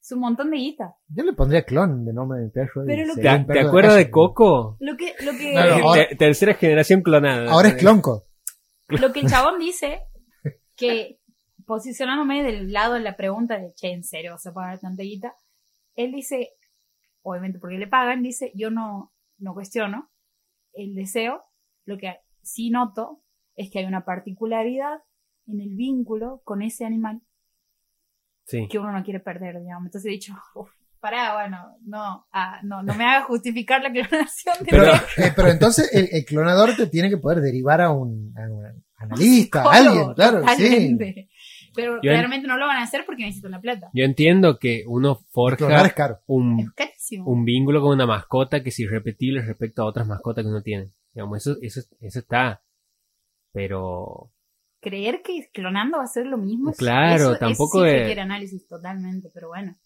Es un montón de guita. Yo le pondría clon de nombre de mi perro. Pero lo sería ¿Te, acuerdas de. Coco? Lo que, lo que, No, no, ahora- Te- tercera generación clonada. Ahora es clonco. lo que el chabón dice, que posicionándome del lado de la pregunta de, che, ¿en serio vas a pagar tanta guita? Él dice, obviamente porque le pagan, dice, yo no, no cuestiono el deseo, lo que sí noto es que hay una particularidad en el vínculo con ese animal Sí. que uno no quiere perder, digamos. Entonces he dicho, uff, pará, bueno, no, ah, no, no me haga justificar la clonación de Pero, eh, pero entonces el, el clonador te tiene que poder derivar a un, a un analista, a alguien, claro, sí. Pero Yo en- claramente no lo van a hacer porque necesitan la plata. Yo entiendo que uno forja es caro. un, Es carísimo. un vínculo con una mascota que es irrepetible respecto a otras mascotas que uno tiene. Digamos, eso, eso, eso está. Pero Creer que clonando va a ser lo mismo. es- Claro, eso- tampoco eso sí es- requiere análisis totalmente, pero bueno.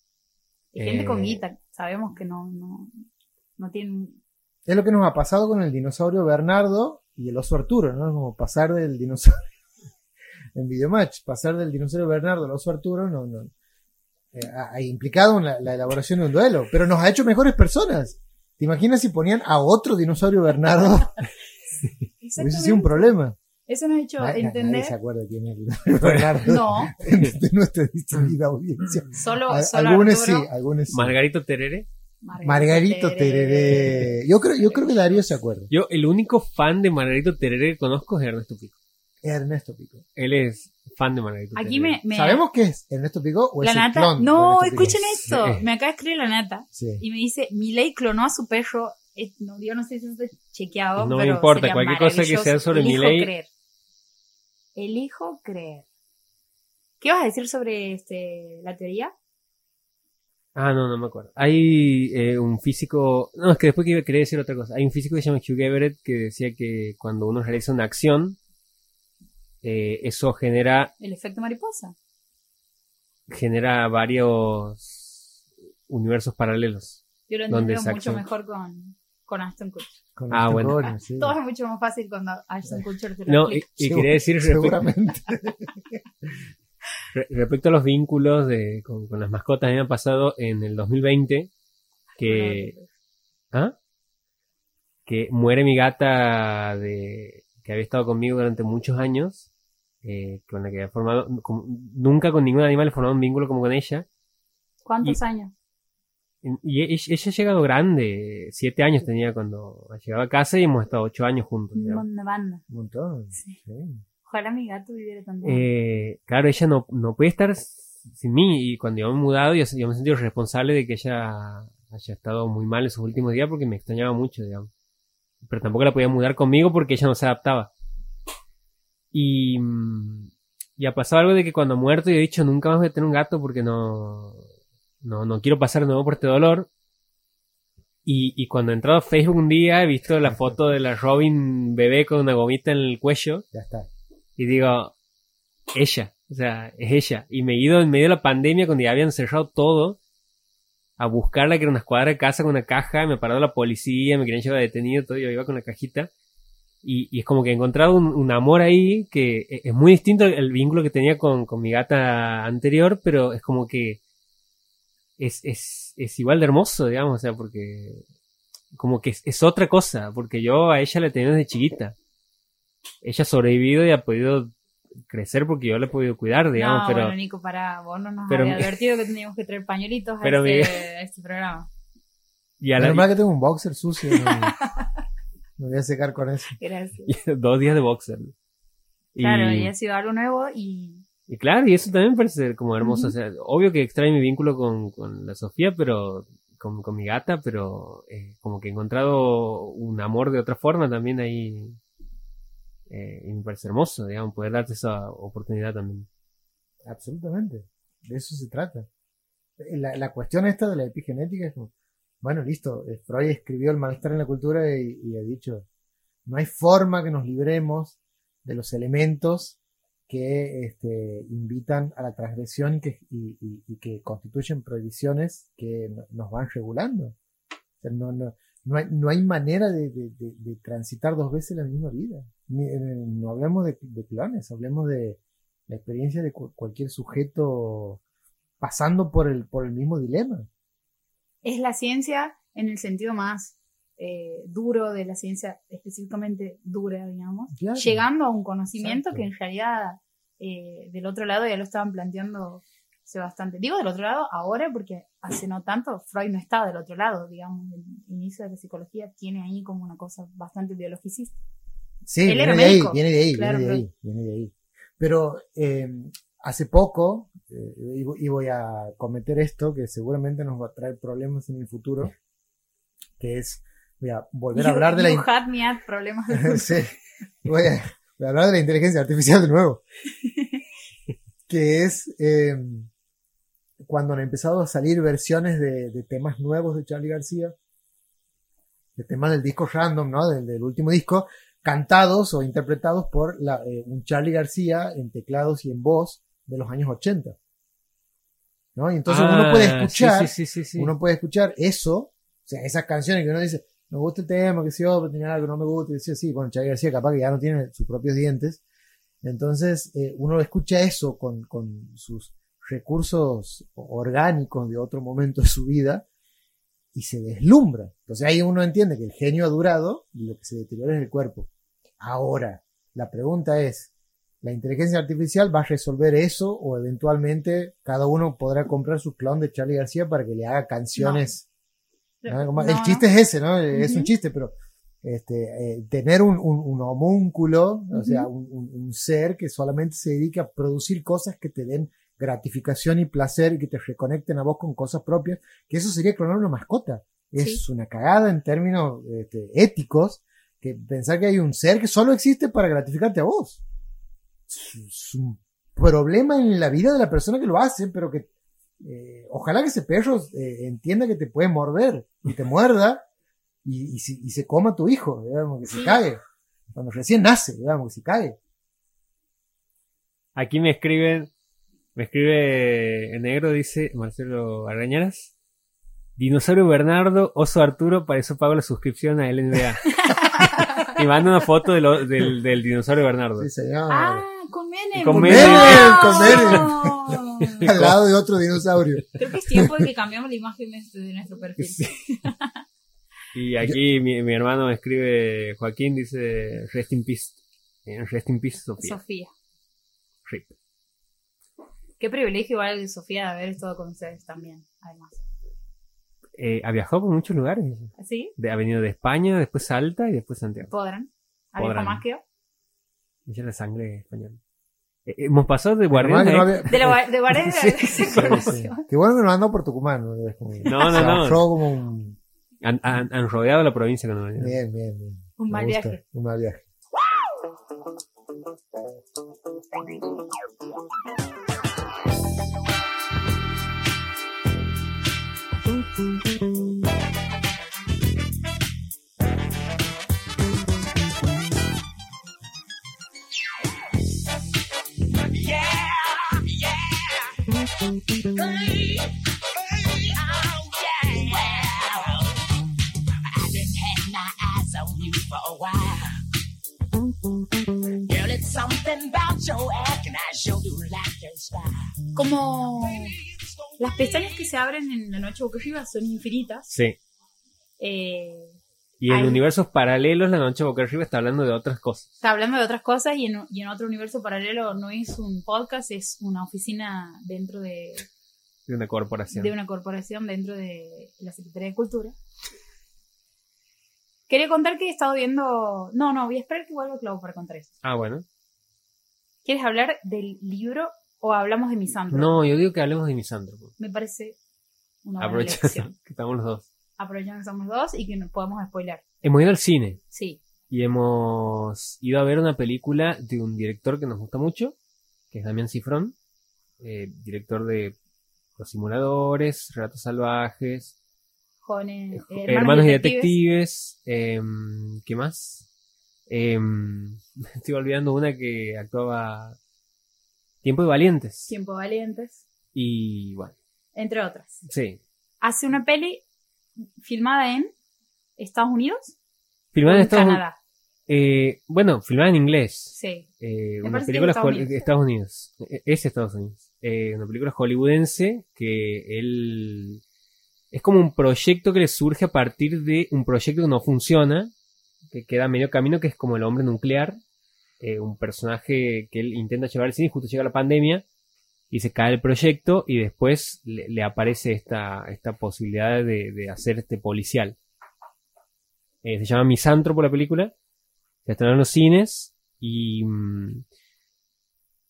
Hay gente Eh. con guita, sabemos que no, no, no tienen... Es lo que nos ha pasado con el dinosaurio Bernardo y el oso Arturo, ¿no? Como pasar del dinosaurio en Videomatch, pasar del dinosaurio Bernardo al oso Arturo, no, no. eh, ha, ha implicado en la, la elaboración de un duelo, pero nos ha hecho mejores personas. ¿Te imaginas si ponían a otro dinosaurio Bernardo? Hubiese sido un problema. Eso nos ha hecho Nadie, nadie entender... se acuerda quién es el Bernardo No, de nuestra distinguida audiencia. solo, A- solo algunos Arturo, sí, algunos sí. Margarito Terere. Margarito Tereré. Yo creo, yo creo que Darío se acuerda. Yo, el único fan de Margarito Terere que conozco es Ernesto Pico. Ernesto Pico. Él es fan de Margarito Aquí me... me- ¿Sabemos qué es Ernesto Pico o La es el nata... clon de No, Pico? escuchen esto. Sí. Me acaba de escribir la nata Sí. y me dice, Milei clonó a su perro. Eh, no, yo no sé si eso está chequeado, No me pero importa, sería cualquier cosa que sea sobre Elijo creer. Elijo creer. ¿Qué vas a decir sobre este, la teoría? Ah, no, no me acuerdo. Hay eh, un físico. No, es que después que quería decir otra cosa. Hay un físico que se llama Hugh Everett que decía que cuando uno realiza una acción, eh, eso genera, El efecto mariposa. genera varios universos paralelos. Yo lo ¿Dónde entiendo mucho mejor con, con Aston Kutcher. Con Ah, este bueno. sí. Todo es mucho más fácil cuando Aston Kutcher te lo No, y, explica. y quería decir respecto, Seguramente. re- respecto a los vínculos de, con, con las mascotas, a mí me ha pasado en el 2020 que, ¿ah? que muere mi gata de, que había estado conmigo durante muchos años, eh, con la que había formado, como- nunca con ningún animal he formado un vínculo como con ella. ¿Cuántos años? Y ella, ella ha llegado grande, siete años tenía cuando llegaba a casa y hemos estado ocho años juntos. Una banda. Un montón. Sí. sí. Ojalá mi gato viviera tanto. Eh, claro, ella no, no puede estar sin mí y cuando yo me he mudado yo, yo me he sentido responsable de que ella haya estado muy mal en sus últimos días porque me extrañaba mucho, digamos. Pero tampoco la podía mudar conmigo porque ella no se adaptaba. Y, mm, y ha pasado algo de que cuando muerto yo he dicho nunca más voy a tener un gato porque no, no, no quiero pasar de nuevo por este dolor. Y, y cuando he entrado a Facebook un día he visto la foto de la Robin bebé con una gomita en el cuello Ya está. y digo, ella, o sea, es ella. Y me he ido en medio de la pandemia cuando ya habían cerrado todo a buscarla, que era una escuadra de casa con una caja, me paró la policía, me querían llevar detenido, todo, yo iba con la cajita. Y, y es como que he encontrado un, un amor ahí que e- es muy distinto al, vínculo que tenía con, con mi gata anterior, pero es como que es, es, es igual de hermoso, digamos, o sea, porque como que es, es otra cosa, porque yo a ella la he tenido desde chiquita ella ha sobrevivido y ha podido crecer porque yo la he podido cuidar, digamos, no, pero bueno, Nico, para vos no nos pero había mi- advertido que teníamos que traer pañuelitos a, este, mi- a este programa. y a la- Menos mal que tengo un boxer sucio. No, me voy a secar con eso. Gracias. dos días de boxer. Y, Claro, y ha sido algo nuevo y y claro, y eso también me parece como hermoso. O sea, obvio que extraño mi vínculo con, con la Sofía, pero con, con mi gata, pero eh, como que he encontrado un amor de otra forma también ahí. eh, y me parece hermoso, digamos, poder darte esa oportunidad también. Absolutamente. De eso se trata. La, la cuestión esta de la epigenética es como, bueno, listo, eh, Freud escribió el malestar en la cultura y, ha dicho, no hay forma que nos libremos de los elementos que este, invitan a la transgresión y que, y, que constituyen prohibiciones que no- nos van regulando. No, no, no, hay, no hay manera de, de- transitar dos veces la misma vida. Eh, no hablemos de, de planes, hablemos de, la experiencia de cu- cualquier sujeto pasando por el, por el mismo dilema. Es la ciencia en el sentido más eh, duro de la ciencia, específicamente dura, digamos, Claro. llegando a un conocimiento Exacto. que en realidad eh, del otro lado ya lo estaban planteando hace bastante. Digo del otro lado ahora porque hace no tanto Freud no estaba del otro lado, digamos, el inicio de la psicología tiene ahí como una cosa bastante biologicista. Sí, Él viene era de, ahí, médico. viene de ahí, Claro, viene de ahí, viene de ahí. Pero eh, hace poco, eh, y, vo- y voy a cometer esto que seguramente nos va a traer problemas en el futuro, que es, voy a volver a hablar de la... in- problemas Sí, voy a, voy a hablar de la inteligencia artificial de nuevo. Que es eh, cuando han empezado a salir versiones de, de temas nuevos de Charlie García, de temas del disco random, ¿no? Del, del último disco, cantados o interpretados por la- eh, un Charlie García en teclados y en voz de los años 80. ¿No? Y entonces uno puede Ah, escuchar Sí, sí, sí, sí. uno puede escuchar eso, o sea, esas canciones que uno dice, me gusta el tema, que sí, oh, pero tenía algo que no me gusta, y decía, sí, bueno, Charlie García capaz que ya no tiene sus propios dientes, entonces eh, uno escucha eso con, con sus recursos orgánicos de otro momento de su vida y se deslumbra. Entonces ahí uno entiende que el genio ha durado y lo que se deteriora es el cuerpo. Ahora, la pregunta es, ¿la inteligencia artificial va a resolver eso o eventualmente cada uno podrá comprar su clon de Charlie García para que le haga canciones? ¿no? Como- No, el chiste es ese, ¿no? Es un chiste, pero este, eh, tener un, un, un homúnculo, o sea, un, un- un ser que solamente se dedica a producir cosas que te den gratificación y placer y que te reconecten a vos con cosas propias, que eso sería clonar una mascota. Es una cagada en términos este, éticos que pensar que hay un ser que solo existe para gratificarte a vos. Es, un problema en la vida de la persona que lo hace, pero que eh, ojalá que ese perro eh, entienda que te puede morder y te muerda y, y, si- y se coma a tu hijo, digamos, que se cague. Cuando recién nace, digamos, que se cague. Aquí me escriben, me escribe en negro, dice Marcelo Arañaras. Dinosaurio Bernardo, Oso Arturo, para eso pago la suscripción a LNBA. y manda una foto de lo- del, del dinosaurio Bernardo. Sí, señor. Ah, con Menem. Con Menem, con Menem. Al lado de otro dinosaurio. Creo que es tiempo de que cambiamos la imagen de de nuestro perfil. Sí. Y aquí mi, mi hermano me escribe, Joaquín dice, Rest in Peace. Eh, Rest in Peace, Sofía. Sofía. Rip. Qué privilegio igual de Sofía de haber estado con ustedes también, además. Eh, ha viajado por muchos lugares. ¿Sí? De- ha venido de España, después Salta y después Santiago. Podrán. ¿Había Podrán. más que yo? Ella la sangre española. Eh, hemos pasado de que no había- De, la, de Sí, sí. Qué bueno que no andó por Tucumán. ¿no? No, no, se no. ahorró como un... Han, han- han rodeado la provincia. Bien, bien, bien. Un Me mal gusta, viaje. Un mal viaje. Las pestañas que se abren en la noche boca arriba son infinitas. Sí. Eh, Y en universos paralelos, la noche boca arriba está hablando de otras cosas. está hablando de otras cosas y en, y en otro universo paralelo no es un podcast, es una oficina dentro de, De una corporación. de una corporación dentro de la Secretaría de Cultura. Quería contar que he estado viendo... No, no, voy a esperar que vuelva Clau para contar eso. Ah, bueno. ¿Quieres hablar del libro o hablamos de Misandro? No, yo digo que hablemos de Misántropo. Me parece una buena que estamos los dos. Aprovechando que somos dos y que nos podemos spoiler. Hemos ido al cine Sí. y hemos ido a ver una película de un director que nos gusta mucho, que es Damián Cifrón, eh, director de Los Simuladores, Relatos Salvajes, Jóvenes, eh, eh, Hermanos, y Detectives, em, ¿qué más? Em, me estoy olvidando una que actuaba Tiempo de Valientes. Tiempo Valientes, Y bueno, entre otras. sí. Hace una peli filmada en Estados Unidos Filmada en Estados Unidos. Canadá. Eh, bueno, filmada en inglés. Sí. Eh, Me una película Estados hol- Unidos. Estados Unidos. Eh, Es Estados Unidos. Eh, una película hollywoodense que él es como un proyecto que le surge a partir de un proyecto que no funciona, que queda a medio camino, que es como el hombre nuclear, eh, un personaje que él intenta llevar al cine justo llega la pandemia y se cae el proyecto y después le, aparece esta, esta posibilidad de, de hacer este policial. Eh, se llama Misántropo la película, se estrenó en los cines y mm,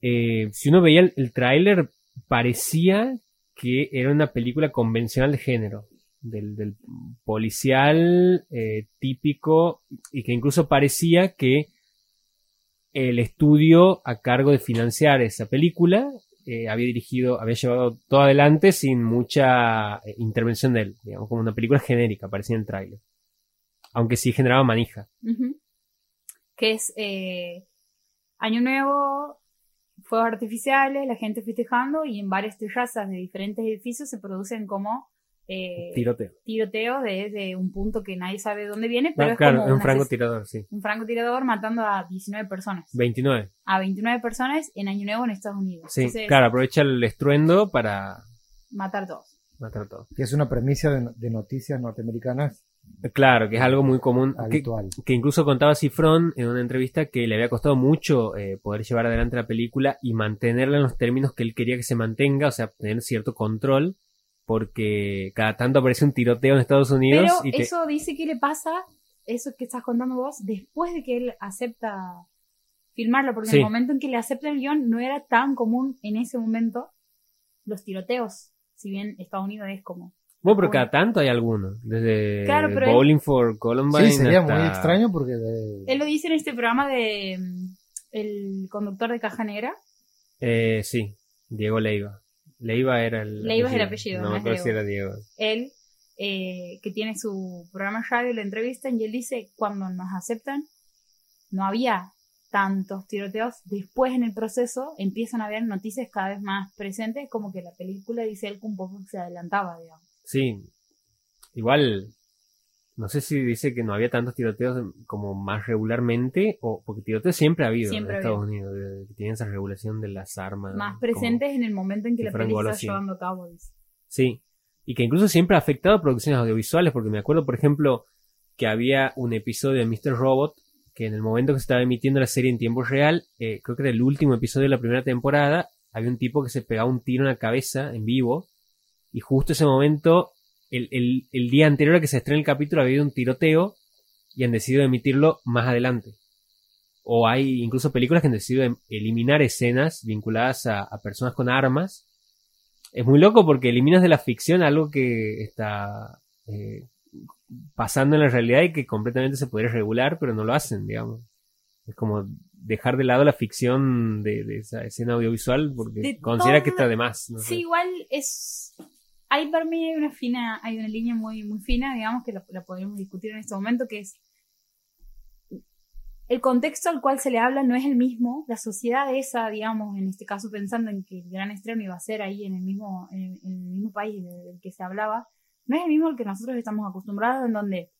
eh, si uno veía el, el tráiler parecía que era una película convencional de género, del, del policial típico y que incluso parecía que el estudio a cargo de financiar esa película eh, había dirigido, había llevado todo adelante sin mucha eh, intervención de él, digamos, como una película genérica, parecía en el tráiler. Aunque sí generaba manija. Que es eh, Año Nuevo, fuegos artificiales, la gente festejando y en varias terrazas de diferentes edificios se producen como eh, Tiroteo. tiroteos desde un punto que nadie sabe de dónde viene, pero es claro, como es un francotirador, sí. un francotirador matando a 19 personas. 29. A 29 personas en Año Nuevo en Estados Unidos. Sí, Entonces, claro, aprovecha el estruendo para matar todos. matar todo. Que es una premisa de, de noticias norteamericanas Claro, que es algo muy común. Que, habitual. que incluso contaba Cifrón en una entrevista que le había costado mucho eh, poder llevar adelante la película y mantenerla en los términos que él quería que se mantenga, o sea, tener cierto control, porque cada tanto aparece un tiroteo en Estados Unidos Pero y te- eso dice que le pasa, eso que estás contando vos, después de que él acepta filmarlo, porque Sí. en el momento en que le acepta el guion no era tan común en ese momento los tiroteos, si bien Estados Unidos es como... Bueno, pero cada tanto hay alguno, desde Claro, pero él- Bowling for Columbine Sí, sería hasta- muy extraño porque de- Él lo dice en este programa de mm, el conductor de Caja Negra, Eh, sí, Diego Leiva. Leiva era el Leiva es el apellido, No si Diego. era Diego. él, eh, que tiene su programa de radio, lo entrevistan y él dice, cuando nos aceptan, no había tantos tiroteos. Después en el proceso empiezan a haber noticias cada vez más presentes, como que la película dice él que un poco se adelantaba, digamos. Sí, igual, no sé si dice que no había tantos tiroteos como más regularmente, o porque tiroteos siempre ha habido Siempre en Estados Unidos, que tienen esa regulación de las armas. más presentes en el momento en que que la película está llevando a cabo. Sí, y que incluso siempre ha afectado a producciones audiovisuales, porque me acuerdo, por ejemplo, que había un episodio de Mr. Robot que en el momento que se estaba emitiendo la serie en tiempo real, eh, creo que era el último episodio de la primera temporada, había un tipo que se pegaba un tiro en la cabeza en vivo, y justo ese momento, el, el- el día anterior a que se estrene el capítulo, había habido un tiroteo y han decidido emitirlo más adelante. O hay incluso películas que han decidido em- eliminar escenas vinculadas a, a personas con armas. Es muy loco porque eliminas de la ficción algo que está eh, pasando en la realidad y que completamente se podría regular, pero no lo hacen, digamos. Es como dejar de lado la ficción de, de esa escena audiovisual porque De considera que está de más. no Sí, sé. igual es. Ahí para mí hay una fina, hay una línea muy, muy fina, digamos, que la, podríamos discutir en este momento, que es el contexto al cual se le habla no es el mismo, la sociedad esa, digamos, en este caso pensando en que el gran estreno iba a ser ahí en el mismo, en, en el mismo país del que se hablaba, no es el mismo al que nosotros estamos acostumbrados, en donde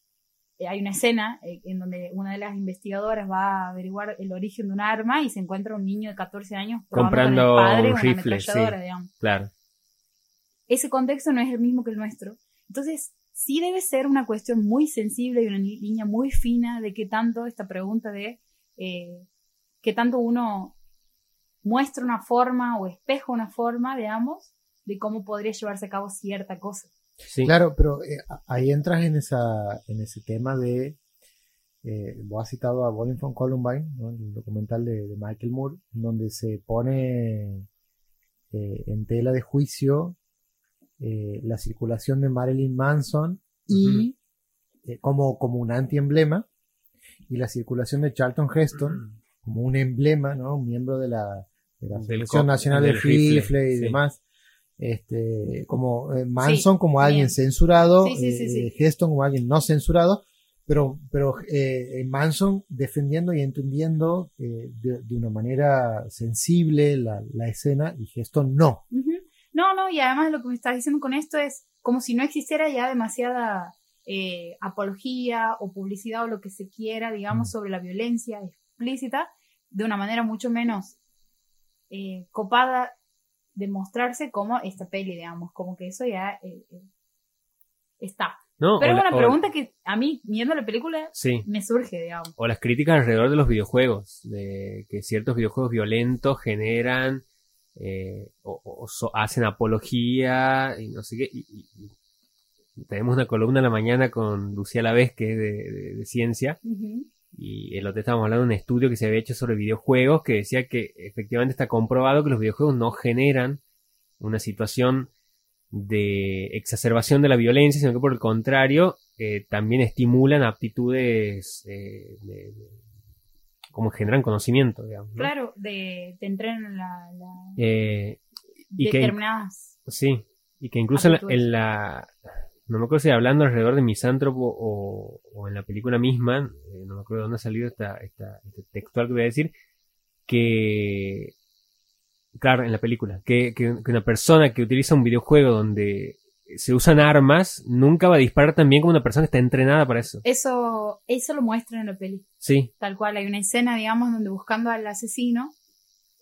eh, hay una escena eh, en donde una de las investigadoras va a averiguar el origen de un arma y se encuentra un niño de 14 años Comprando con el padre un rifle, sí. digamos Claro. Ese contexto no es el mismo que el nuestro. Entonces, sí debe ser una cuestión muy sensible y una línea muy fina de qué tanto esta pregunta de eh, qué tanto uno muestra una forma o espeja una forma, digamos, de cómo podría llevarse a cabo cierta cosa. Sí. Claro, pero eh, ahí entras en esa en ese tema de eh, vos has citado a Bowling from Columbine, ¿no? el documental de, de Michael Moore, donde se pone eh, en tela de juicio eh, la circulación de Marilyn Manson y eh, como, como un antiemblema y la circulación de Charlton Heston como un emblema, ¿no? Un miembro de la, de la co- Nacional del del Rifle, rifle, y sí. demás. Este, como eh, Manson Sí, como alguien bien. censurado, Sí, eh. Heston como alguien no censurado, pero, pero eh, Manson defendiendo y entendiendo eh, de, de una manera sensible la, la escena y Heston no. No, no, y además lo que me estás diciendo con esto es como si no existiera ya demasiada eh, apología o publicidad o lo que se quiera, digamos, Mm. sobre la violencia explícita de una manera mucho menos eh, copada de mostrarse como esta peli, digamos, como que eso ya eh, eh, está. ¿no? Pero es la- una o- pregunta que a mí, viendo la película, Sí. me surge, digamos. O las críticas alrededor de los videojuegos, de que ciertos videojuegos violentos generan eh, o, hacen apología y no sé qué. Y, y- tenemos una columna en la mañana con Lucía Lavés, que es de, ciencia, y el otro estábamos hablando de un estudio que se había hecho sobre videojuegos que decía que efectivamente está comprobado que los videojuegos no generan una situación de exacerbación de la violencia, sino que por el contrario eh, también estimulan aptitudes eh, de- como generan conocimiento, digamos. ¿no? Claro, de, te entrenan la, la- Eh, y que determinadas. Sí, y que incluso en la, en la- no me acuerdo si hablando alrededor de Misántropo o, o en la película misma, eh, no me acuerdo de dónde ha salido esta, esta, este textual que voy a decir, que, claro, en la película, que, que, que una persona que utiliza un videojuego donde se usan armas, nunca va a disparar tan bien como una persona que está entrenada para eso. Eso, eso lo muestran en la peli. Sí, Tal cual, hay una escena, digamos, donde buscando al asesino,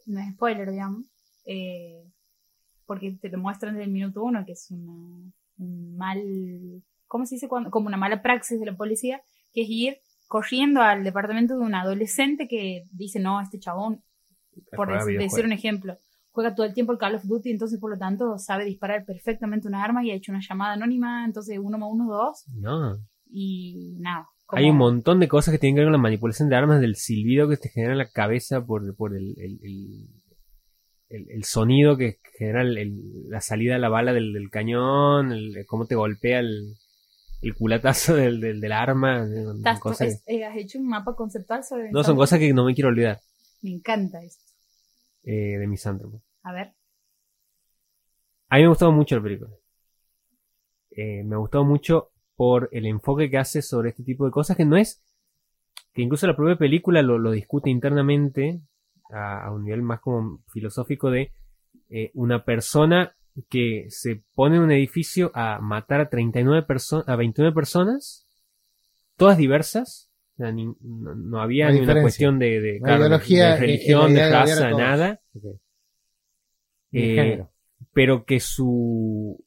no es spoiler, digamos, eh, porque te lo muestran desde el minuto uno, que es una, un mal, ¿cómo se dice? Cuando, como una mala praxis de la policía, que es ir corriendo al departamento de un adolescente que dice, no, este chabón, por decir un ejemplo, juega todo el tiempo el Call of Duty, entonces por lo tanto sabe disparar perfectamente una arma y ha hecho una llamada anónima, entonces uno más uno, dos, No, y nada. como- Hay un montón de cosas que tienen que ver con la manipulación de armas, del silbido que te genera en la cabeza por, por el, el, el- el- sonido que genera la salida de la bala del, del cañón, el- cómo te golpea el, el culatazo del, del, del arma. cosas es- eh, has hecho un mapa conceptual sobre que- no, son cosas que no me quiero olvidar Me encanta esto. Eh, de Misántropo. A ver. A mí me ha gustado mucho la película. Eh, me ha gustado mucho por el enfoque que hace sobre este tipo de cosas que no es que incluso la propia película lo, lo discute internamente a, a un nivel más como filosófico de eh, una persona que se pone en un edificio a matar a 39 personas a 29 personas todas diversas sea, ni- no, no había No ni una cuestión de, claro, ideología en religión la de raza nada. Eh, pero que su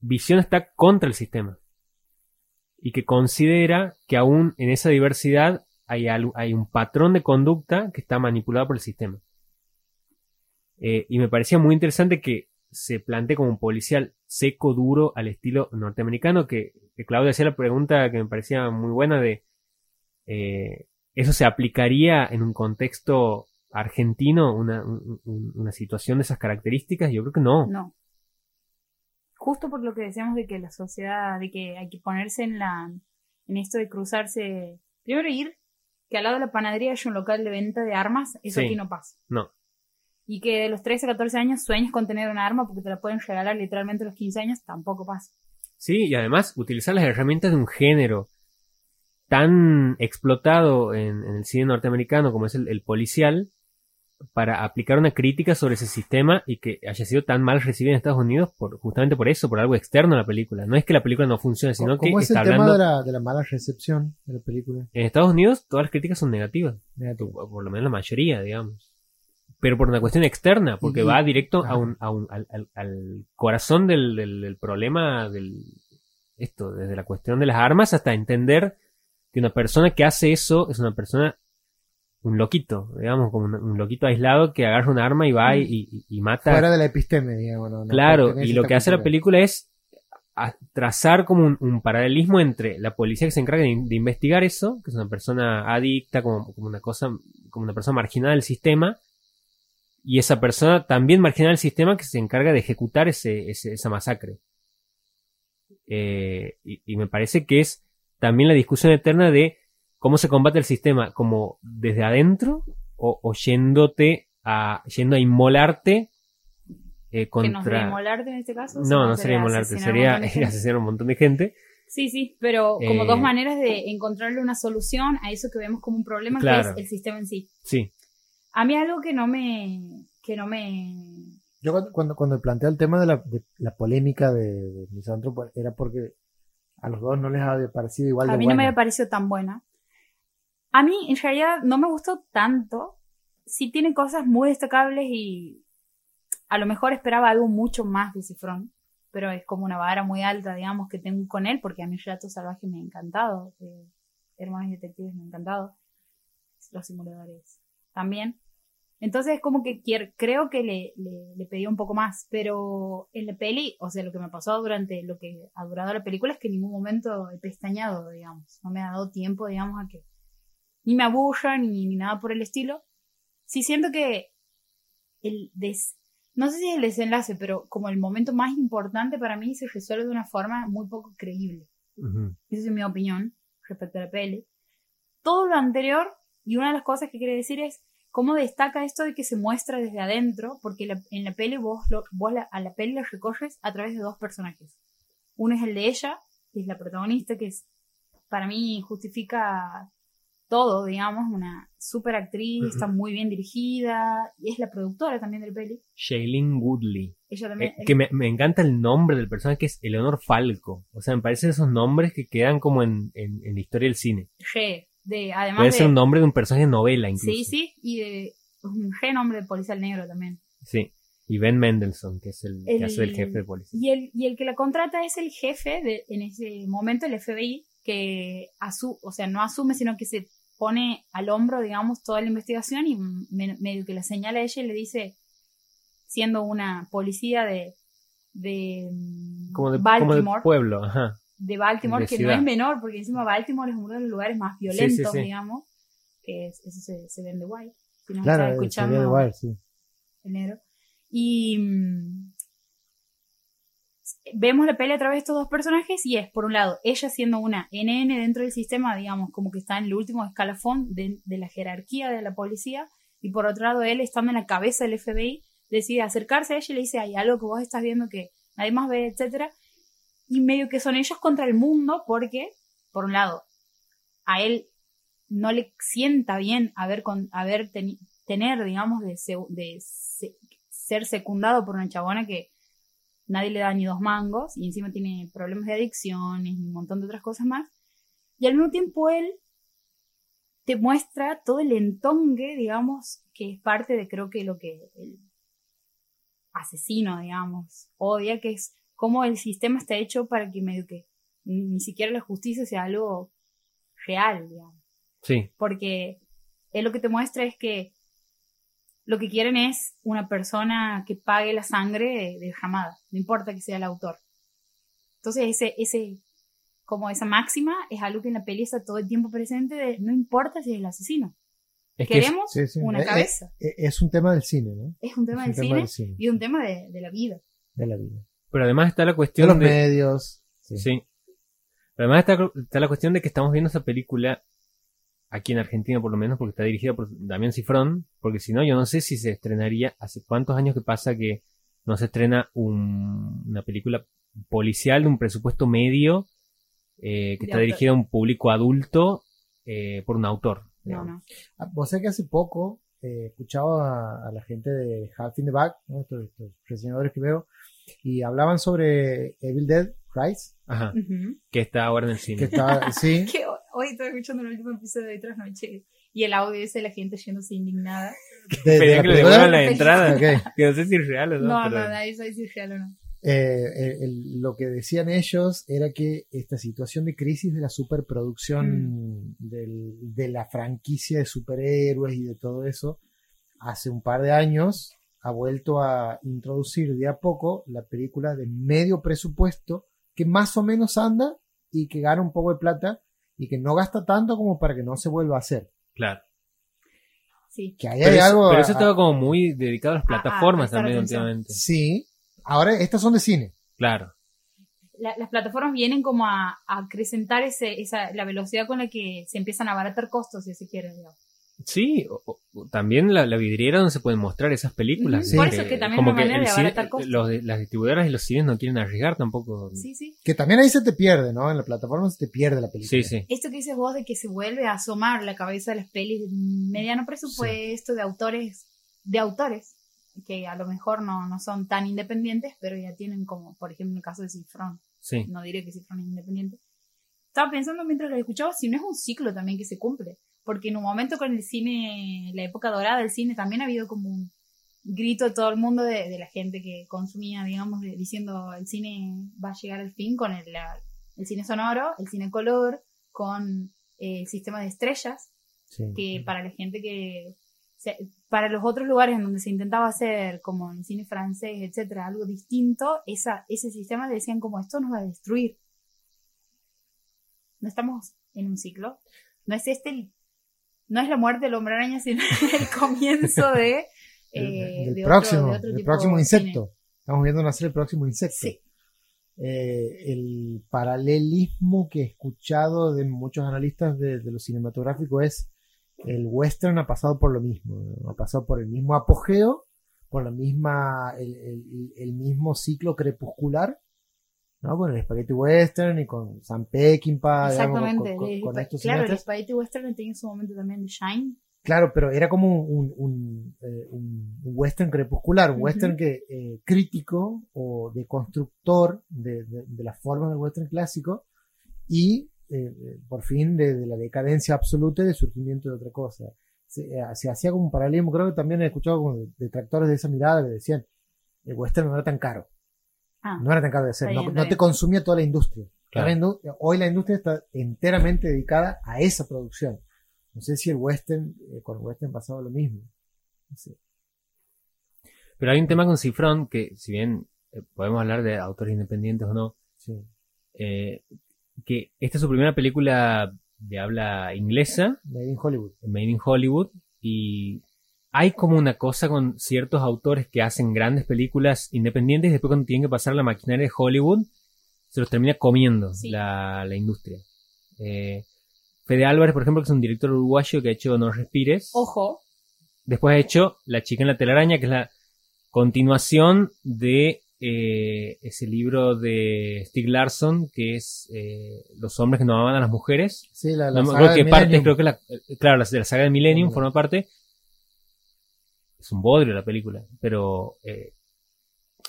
visión está contra el sistema y que considera que aún en esa diversidad hay, un patrón de conducta que está manipulado por el sistema. Eh, y me parecía muy interesante que se plantee como un policial seco, duro, al estilo norteamericano, que, que Claudia hacía la pregunta que me parecía muy buena de eh, ¿eso se aplicaría en un contexto argentino, una, un- un- una situación de esas características? Yo creo que no. No. Justo por lo que decíamos de que la sociedad, de que hay que ponerse en la, en esto de cruzarse, primero ir, que al lado de la panadería hay un local de venta de armas, eso Sí. aquí no pasa. No. Y que de los 13 a 14 años sueñes con tener un arma porque te la pueden regalar literalmente a los 15 años, tampoco pasa. Sí, y además utilizar las herramientas de un género tan explotado en, en el cine norteamericano como es el, el policial para aplicar una crítica sobre ese sistema y que haya sido tan mal recibido en Estados Unidos por justamente por eso, por algo externo a la película. No es que la película no funcione, sino que ¿Cómo es está el tema hablando... de la, de la mala recepción de la película? En Estados Unidos todas las críticas son negativas, por por lo menos la mayoría, digamos. Pero por una cuestión externa, porque va directo a un, a un- al, al- al corazón del, del- del problema del esto, desde la cuestión de las armas hasta entender que una persona que hace eso es una persona, un loquito, digamos, como un, un loquito aislado que agarra un arma y va y, y- y mata. Fuera de la episteme, digamos. no- no Claro, y lo que hace la película es a- trazar como un, un paralelismo entre la policía que se encarga de, in- de investigar eso, que es una persona adicta, como, como una cosa, como una persona marginada del sistema, y esa persona también marginada del sistema que se encarga de ejecutar ese, ese- esa masacre. Eh, y, y me parece que es también la discusión eterna de cómo se combate el sistema, como desde adentro o, o yéndote a, yendo a inmolarte eh, Que contra... inmolarte en este caso. No, no sería inmolarte, asesinar a un sería asesinar a un montón de gente. Sí, sí, pero como Eh, dos maneras de encontrarle una solución a eso que vemos como un problema, Claro. que es el sistema en sí. Sí, A mí algo que no me, que no me, Yo cuando, cuando, cuando plantea el tema de la, de la polémica de, de Misántropo era porque A los dos no les ha parecido igual A de mí no me había parecido tan buena. A mí, en realidad, no me gustó tanto. Sí tiene cosas muy destacables y a lo mejor esperaba algo mucho más de Cifrón. Pero es como una vara muy alta, digamos, que tengo con él, porque a mí Relato Salvaje me ha encantado. eh, Hermanos y Detectives me ha encantado. Los simuladores también. Entonces, como que quiero, creo que le, le, le pedí un poco más, pero en la peli, o sea, lo que me pasó durante lo que ha durado la película es que en ningún momento he pestañado, digamos. No me ha dado tiempo, digamos, a que ni me aburra ni, ni nada por el estilo. Sí siento que el des, no sé si es el desenlace, pero como el momento más importante para mí se resuelve de una forma muy poco creíble. Ujú. Esa es mi opinión respecto a la peli. Todo lo anterior, y una de las cosas que quiere decir es cómo destaca esto de que se muestra desde adentro, porque la- en la peli vos, lo- vos la- a la peli la recorres a través de dos personajes. Uno es el de ella, que es la protagonista, que es, para mí justifica todo, digamos, una super actriz, está muy bien dirigida, y es la productora también del peli. Shailene Woodley. Ella también. Eh, que me, me encanta el nombre del personaje que es Eleonor Falco. O sea, me parecen esos nombres que quedan como en, en, en la historia del cine. re, de, además Puede de, ser un nombre de un personaje de novela incluso. Sí, sí, y de un re nombre de policial negro también. Sí. Y Ben Mendelssohn, que es el, que El- hace el jefe de policía. Y el, y el que la contrata es el jefe de, en ese momento, el FBI, que asu o sea, no asume, sino que se pone al hombro, digamos, toda la investigación y me- medio que la señala a ella y le dice, siendo una policía de, de, Como de, como de Baltimore, pueblo, ajá. De Baltimore, de que ciudad. no es menor, porque encima Baltimore es uno de los lugares más sí, violentos, sí. digamos, que es- eso se, se ve en The Wire. Si nos Claro, el escuchando, de Wire, sí. enero. Y mm, vemos la pelea a través de estos dos personajes y es, por un lado, ella siendo una NN dentro del sistema, digamos, como que está en el último escalafón de, de la jerarquía de la policía, y por otro lado, él estando en la cabeza del FBI, decide acercarse a ella y le dice, hay algo que vos estás viendo que nadie más ve, etcétera Y medio que son ellos contra el mundo porque, por un lado, a él no le sienta bien haber, con, haber tener, digamos, de, se- de se- ser secundado por una chabona que nadie le da ni dos mangos y encima tiene problemas de adicciones y un montón de otras cosas más. Y al mismo tiempo él te muestra todo el entongue, digamos, que es parte de creo que lo que el asesino, digamos, odia, que es cómo el sistema está hecho para que medio que ni ni siquiera la justicia sea algo real, digamos Sí. porque él lo que te muestra es que lo que quieren es una persona que pague la sangre de, de Hamada, no importa que sea el autor. Entonces ese, ese, como esa máxima es algo que en la peli está todo el tiempo presente de no importa si es el asesino, Es que es- queremos Sí, sí. una Eh, eh, cabeza. eh, Es un tema del cine, ¿no? Es un tema es un del tema cine del cine. y un tema de, de la vida. De la vida. Pero además está la De cuestión los de... medios. Sí. Sí. Pero además está, está la cuestión de que estamos viendo esa película aquí en Argentina por lo menos porque está dirigida por Damián Cifrón, porque si no yo no sé si se estrenaría, hace cuántos años que pasa que no se estrena un- una película policial de un presupuesto medio eh, que De está dirigida a un público adulto eh, por un autor. No, no. Ah, Vos sabés que hace poco eh, escuchaba a, a la gente de Half in the Back, ¿no? estos, estos reseñadores que veo, y hablaban sobre Evil Dead Rise, Ajá, Ujú. que está ahora en el que cine. está, sí, Que ho- hoy estoy escuchando el último episodio de Trasnoche y el audio ese de la gente yéndose indignada. de, de la que le devuelvan la entrada. Ok. Que no sé si es real o no. No, no, pero- nadie sabe si es real o no. Eh, el- el- lo que decían ellos era que esta situación de crisis de la superproducción del- de la franquicia de superhéroes y de todo eso, hace un par de años ha vuelto a introducir de a poco la película de medio presupuesto que más o menos anda y que gana un poco de plata y que no gasta tanto como para que no se vuelva a hacer. Claro. Sí. Que ahí Pero, hay algo... pero eso a- estaba como muy dedicado a las A- a plataformas también últimamente. Sí, ahora estas son de cine. Claro. La- las plataformas vienen como a, a acrecentar ese, esa, la velocidad con la que se empiezan a abaratar costos, si se quiere. digamos. Sí, o- o- también la, la vidriera donde se pueden mostrar esas películas. Sí. Por eso es que también como es una que manera de costos. los las distribuidoras y los cines no quieren arriesgar tampoco. Sí, sí. Que también ahí se te pierde, ¿no? En la plataforma se te pierde la película. sí, sí. Esto que dices vos de que se vuelve a asomar la cabeza de las pelis de mediano presupuesto, de autores, de autores, que a lo mejor no, no son tan independientes, pero ya tienen como, por ejemplo, en el caso de Cifrón. sí. No diré que Cifrón es independiente. estaba pensando mientras lo escuchaba si no es un ciclo también que se cumple. Porque en un momento con el cine, la época dorada del cine, también ha habido como un grito de todo el mundo de, de la gente que consumía, digamos, de- diciendo el cine va a llegar al fin con el, la- el cine sonoro, el cine color, con eh, el sistema de estrellas, Sí. que para la gente que se- para los otros lugares en donde se intentaba hacer como en el cine francés etcétera algo distinto esa, ese sistema decían como esto nos va a destruir no estamos en un ciclo no es este el- no es la muerte del hombre araña sino el comienzo de, El- eh, del de próximo, otro, de otro del tipo próximo de insecto. Estamos viendo nacer el próximo insecto. sí Eh, el paralelismo que he escuchado de muchos analistas de, de lo cinematográfico es el western ha pasado por lo mismo, ha pasado por el mismo apogeo, por la misma, el, el- el mismo ciclo crepuscular, ¿no? Con el spaghetti western y con Sam Peckinpah, digamos, con- exactamente con, El con estos claro el cineastas. Spaghetti Western tenía en su momento también de Shine Claro, pero era como un, un, eh, un- un western crepuscular, un Ujú. western que eh, crítico o de constructor de, de, de las formas del western clásico y eh, por fin de, de la decadencia absoluta y del surgimiento de otra cosa. Se, eh, se hacía como un paralelismo, creo que también he escuchado como detractores de esa mirada que decían, el western no era tan caro, ah no era tan caro de hacer, no, te consumía toda la industria. Claro. La indu- hoy la industria está enteramente dedicada a esa producción. No sé si el western, eh, con el western pasaba lo mismo. No sé. Pero hay un tema con Cifrón que, si bien eh, podemos hablar de autores independientes o no, Sí. eh, que esta es su primera película de habla inglesa, Made in Hollywood. Made in Hollywood, y hay como una cosa con ciertos autores que hacen grandes películas independientes y después cuando tienen que pasar a la maquinaria de Hollywood, se los termina comiendo Sí. la, la industria. Eh, Fede Álvarez, por ejemplo, que es un director uruguayo que ha hecho No Respires. ojo Después ha hecho La chica en la telaraña, que es la continuación de eh, ese libro de Stieg Larsson, que es eh, Los hombres que no amaban a las mujeres. Sí, la, la No saga de qué parte, Millennium. creo que la, eh, claro, la, de la saga de Millennium Millennium. forma parte. Es un bodrio la película, pero eh,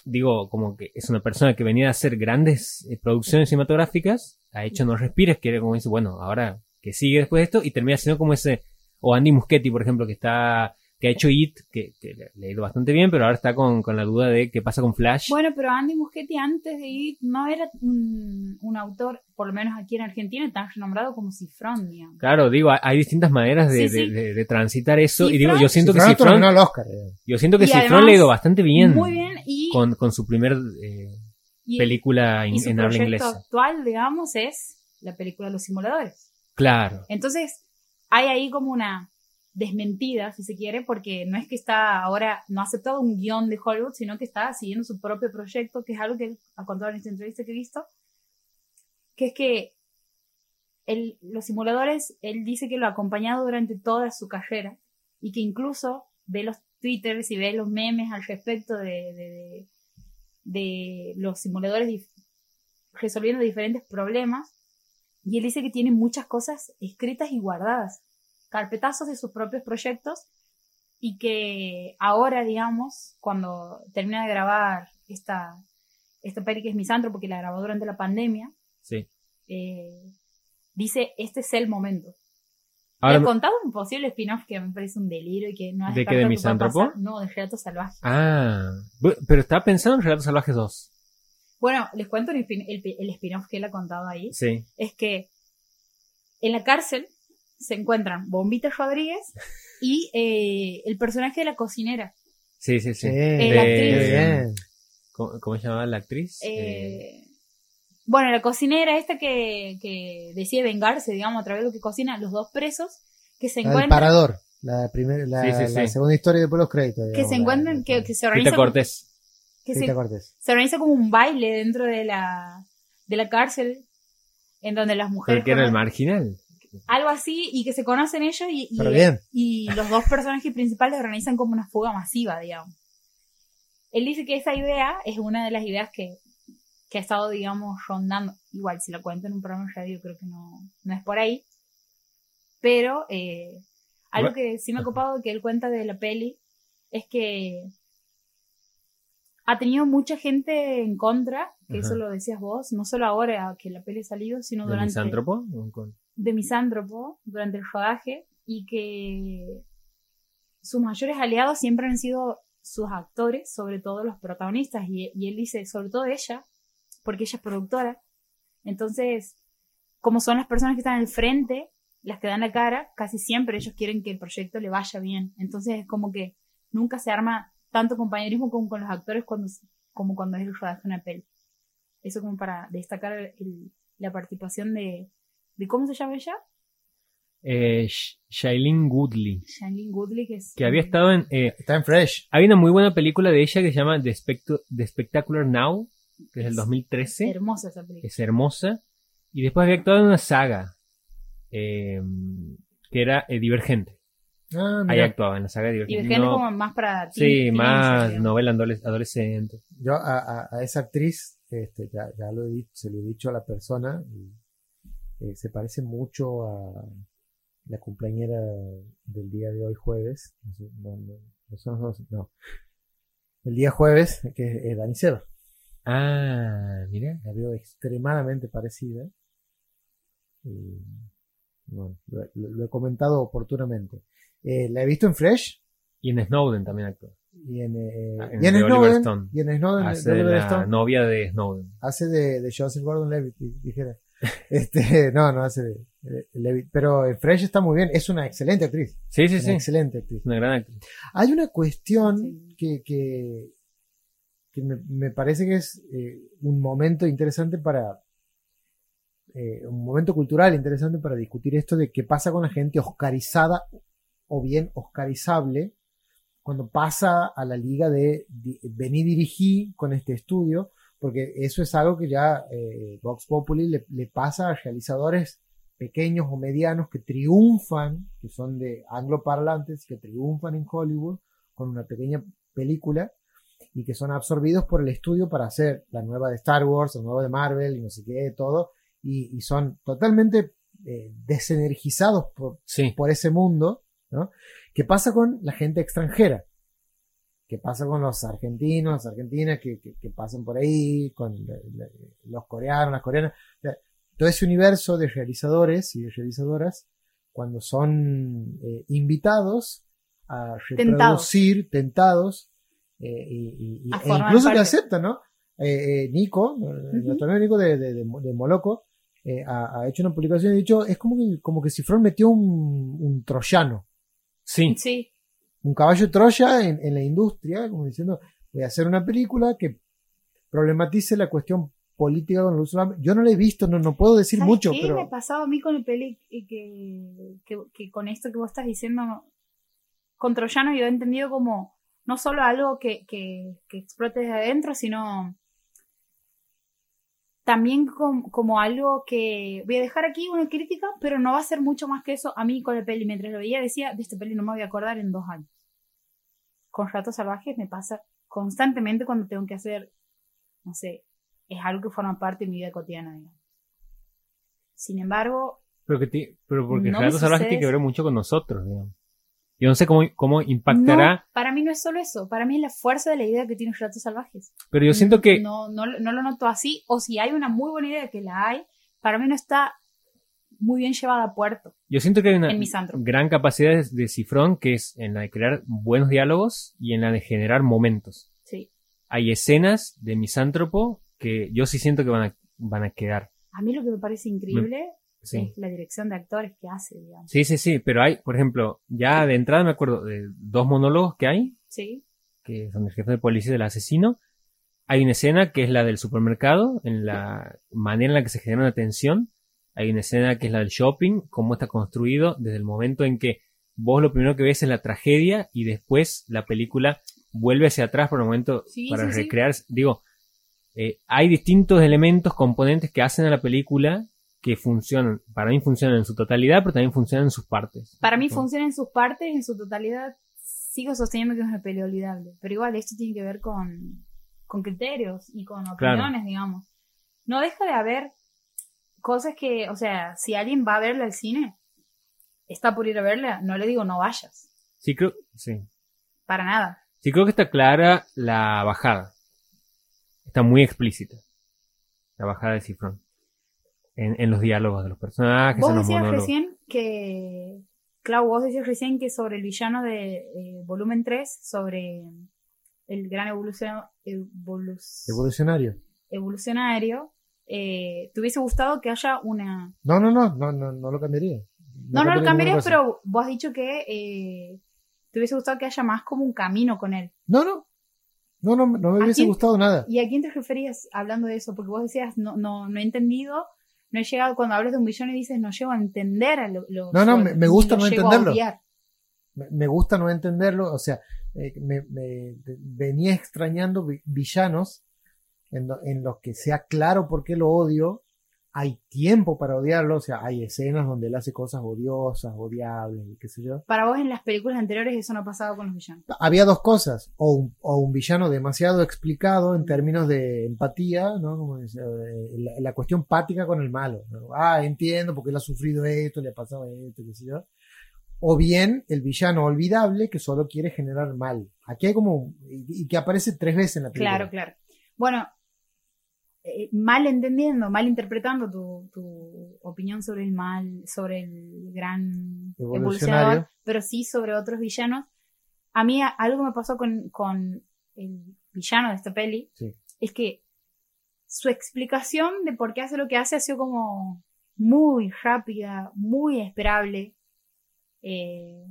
digo, como que es una persona que venía a hacer grandes eh, producciones cinematográficas, ha hecho No Respires, que era como dice, bueno, ahora que sigue después de esto, y termina siendo como ese, o Andy Muschietti, por ejemplo, que está, que ha hecho It, que, que le, ha ido bastante bien, pero ahora está con, con la duda de qué pasa con Flash. Bueno, pero Andy Muschietti antes de ir no era un, un autor, por lo menos aquí en Argentina, tan renombrado como Cifrón, digamos. Claro, digo, hay- distintas maneras de, Sí, sí. de- de- de transitar eso, y digo, yo siento que Cifrón al Oscar. eh. yo siento que Y Cifrón además, le ha ido bastante bien. Muy bien, y, con, con su primer eh, y- película y in- su en habla proyecto inglesa. actual, digamos, es la película Los Simuladores. Claro. Entonces, hay ahí como una desmentida, si se quiere, porque no es que está ahora, no ha aceptado un guion de Hollywood, sino que está siguiendo su propio proyecto, que es algo que él ha contado en esta entrevista que he visto, que es que él- los simuladores, él dice que lo ha acompañado durante toda su carrera y que incluso ve los twitters y ve los memes al respecto de, de, los simuladores resolviendo diferentes problemas y él dice que tiene muchas cosas escritas y guardadas, carpetazos de sus propios proyectos y que ahora, digamos, cuando termina de grabar esta, esta peli que es Misantro, porque la grabó durante la pandemia, Sí. eh, dice, este es el momento. Ahora, Le he contado un posible spin-off que me parece un delirio y que no es ¿De qué, de Misántropo? No, de Relatos Salvajes. ah, pero estaba pensando en Relatos Salvajes 2. Bueno, les cuento el, el, el spin-off que él ha contado ahí. Sí. es que en la cárcel se encuentran Bombita Rodríguez y eh, el personaje de la cocinera. Sí, sí, sí. Sí, Eh, la actriz. bien. ¿Cómo, cómo se llamaba la actriz? Eh, Eh, bueno, la cocinera esta que, que decide vengarse, digamos, a través de lo que cocina, los dos presos que se encuentran, parador. La, primera, la, Sí, sí, la sí. segunda historia después de los créditos. que se encuentran, la- que, que se organiza, como- Cortés. que Rita se, Cortés. se organiza como un baile dentro de la, de la cárcel, en donde las mujeres Porque era el marginal. Algo así, y que se conocen ellos y, y- bien. y los dos personajes principales organizan como una fuga masiva, digamos. Él dice que esa idea es una de las ideas que, que ha estado, digamos, rondando. Igual, si la cuento en un programa de radio, creo que no, no es por ahí. Pero eh, algo que sí me ha copado que él cuenta de la peli es que ha tenido mucha gente en contra, que eso Ajá. lo decías vos, no solo ahora que la peli ha salido, sino ¿De durante misántropo? ¿O con- de misántropo durante el rodaje y que sus mayores aliados siempre han sido sus actores, sobre todo los protagonistas, y, y él dice, sobre todo ella, porque ella es productora. Entonces, como son las personas que están al frente, las que dan la cara, casi siempre ellos quieren que el proyecto le vaya bien. Entonces es como que nunca se arma tanto compañerismo como con los actores como cuando es el rodaje de una peli. Eso como para destacar la participación de, de, ¿cómo se llama ella? Eh, Sh- Shailene Woodley, Shailene Woodley, que es... que había estado en... eh, Está en Fresh. hay una muy buena película de ella que se llama The, Spectu- The Spectacular Now, que es del Es 2013. Hermosa esa película. es hermosa. Y después había actuado en una saga eh, que era eh, Divergente. Ah, Ahí actuaba en la saga Y Divergente. gente No- como más para... sí, más novela adoles- adolescente. Yo a, a- a esa actriz, este, ya, ya lo he dicho, se lo he dicho a la persona, y, eh, se parece mucho a la cumpleañera del día de hoy jueves. No, no, no. El día jueves, que es, es Dani Seba. Ah, mira. La veo extremadamente parecida. Y, bueno, lo, lo- lo he comentado oportunamente. Eh, la he visto en Fresh Y en Snowden también actuó. y en, eh, Ah, en y en Snowden. Stone. Y en Snowden, Hace de de Oliver la Stone. novia de Snowden. hace de, de Joseph Gordon-Levitt, di- dijera. Este, no, no hace de, de Levitt, pero eh, Fresh está muy bien, es una excelente actriz, Sí, sí, una sí. excelente actriz. Una gran actriz. Hay una cuestión que, que, que me, me parece que es eh, un momento interesante para, eh, un momento cultural interesante para discutir esto de qué pasa con la gente oscarizada o bien oscarizable cuando pasa a la liga de di- vení dirigí con este estudio, porque eso es algo que ya eh, Vox Populi le, le pasa a realizadores pequeños o medianos que triunfan, que son de angloparlantes, que triunfan en Hollywood con una pequeña película y que son absorbidos por el estudio para hacer la nueva de Star Wars, la nueva de Marvel y no sé qué, todo, y, y son totalmente eh, desenergizados por, Sí. por ese mundo, ¿no? ¿Qué pasa con la gente extranjera? ¿Qué pasa con los argentinos, las argentinas que, que- que pasan por ahí, con la- la- los coreanos, las coreanas? O sea, todo ese universo de realizadores y de realizadoras, cuando son eh, invitados a reproducir, tentados, eh, y, y- y- A e incluso que aceptan, ¿no? Eh, eh, Nico, eh, nuestro amigo Nico de, de, de, de Moloco, eh, ha, ha hecho una publicación y ha dicho, es como que, como que Cifrón metió un, un troyano, Sí. Sí, un caballo Troya en, en la industria, como diciendo, voy a hacer una película que problematice la cuestión política con el uso de la- Yo no la he visto, no, no puedo decir ¿Sabes mucho, qué me ha pero pasado a mí con el peli y que, que, que con esto que vos estás diciendo con Troyano yo he entendido como no solo algo que, que, que explote desde adentro, sino también com- como algo que voy a dejar aquí una crítica, pero no va a ser mucho más que eso. A mí con el peli, mientras lo veía, decía, de este peli no me voy a acordar en dos años. Con Ratos Salvajes me pasa constantemente cuando tengo que hacer, no sé, es algo que forma parte de mi vida cotidiana, digamos. Sin embargo, Pero, que ti- pero porque No Relatos Salvajes tiene que ver mucho con nosotros, digamos. Yo no sé cómo, cómo impactará, no, para mí no es solo eso, para mí es la fuerza de la idea que tiene Relatos Salvajes. pero yo siento que No, no, no lo noto así, o si hay una muy buena idea que la hay, para mí no está muy bien llevada a puerto. Yo siento que hay una gran capacidad de, de Cifrón que es en la de crear buenos diálogos y en la de generar momentos. Sí. Hay escenas de Misántropo que yo sí siento que van a, van a quedar. A mí lo que me parece increíble Sí. la dirección de actores que hace, digamos. sí, sí, sí, pero hay, por ejemplo, ya de entrada me acuerdo de dos monólogos que hay, Sí. que son el jefe de policía y del asesino. Hay una escena que es la del supermercado, en la manera en la que se genera una tensión. Hay una escena que es la del shopping, cómo está construido desde el momento en que vos lo primero que ves es la tragedia y después la película vuelve hacia atrás por un momento Sí, para sí, sí. recrear. Digo, eh, hay distintos elementos, componentes que hacen a la película que funcionan. Para mí funcionan en su totalidad, pero también funcionan en sus partes. Para mí Entonces, funciona en sus partes, en su totalidad. Sigo sosteniendo que es una peli olvidable. Pero igual esto tiene que ver con, con criterios y con Claro. opiniones, digamos. No deja de haber cosas que, o sea, si alguien va a verla al cine, está por ir a verla, no le digo no vayas. Sí, creo, sí. Para nada. Sí, creo que está clara la bajada. está muy explícita. La bajada de cifrón. En, en los diálogos de los personajes, Vos en los decías monólogos. recién que. Clau, vos decías recién que sobre el villano de eh, volumen 3, sobre el gran evolución, evolus- Evolucionario. evolucionario, eh, ¿te hubiese gustado que haya una. No, no, no, no, no, no lo cambiaría. No, no lo cambiaría cambiarías, pero vos has dicho que eh, te hubiese gustado que haya más como un camino con él. No, no. No, no, no me ¿A hubiese quién? gustado nada. ¿Y a quién te referías hablando de eso? Porque vos decías, no, no, no he entendido, no he llegado, cuando hablas de un villano y dices, no llego a entender a lo, lo- No, no, me- me gusta no entenderlo. Me, me gusta no entenderlo, o sea, eh, me, me- venía extrañando vi- villanos en, lo- en los que sea claro por qué lo odio, hay tiempo para odiarlo, o sea, hay escenas donde él hace cosas odiosas, odiables, y qué sé yo. Para vos en las películas anteriores eso no pasaba con los villanos. Había dos cosas, o un, o un villano demasiado explicado en términos de empatía, ¿no? Como dice, eh, la, la cuestión pática con el malo. ¿no? Ah, entiendo porque él ha sufrido esto, le ha pasado esto, qué sé yo. O bien el villano olvidable que solo quiere generar mal. Aquí hay como, y, y que aparece tres veces en la película. Claro, claro. Bueno, eh, mal entendiendo, mal interpretando tu, tu opinión sobre el mal, sobre el gran evolucionador, pero sí sobre otros villanos. A mí a- algo me pasó con, con el villano de esta peli, Sí. es que su explicación de por qué hace lo que hace ha sido como muy rápida, muy esperable. Eh,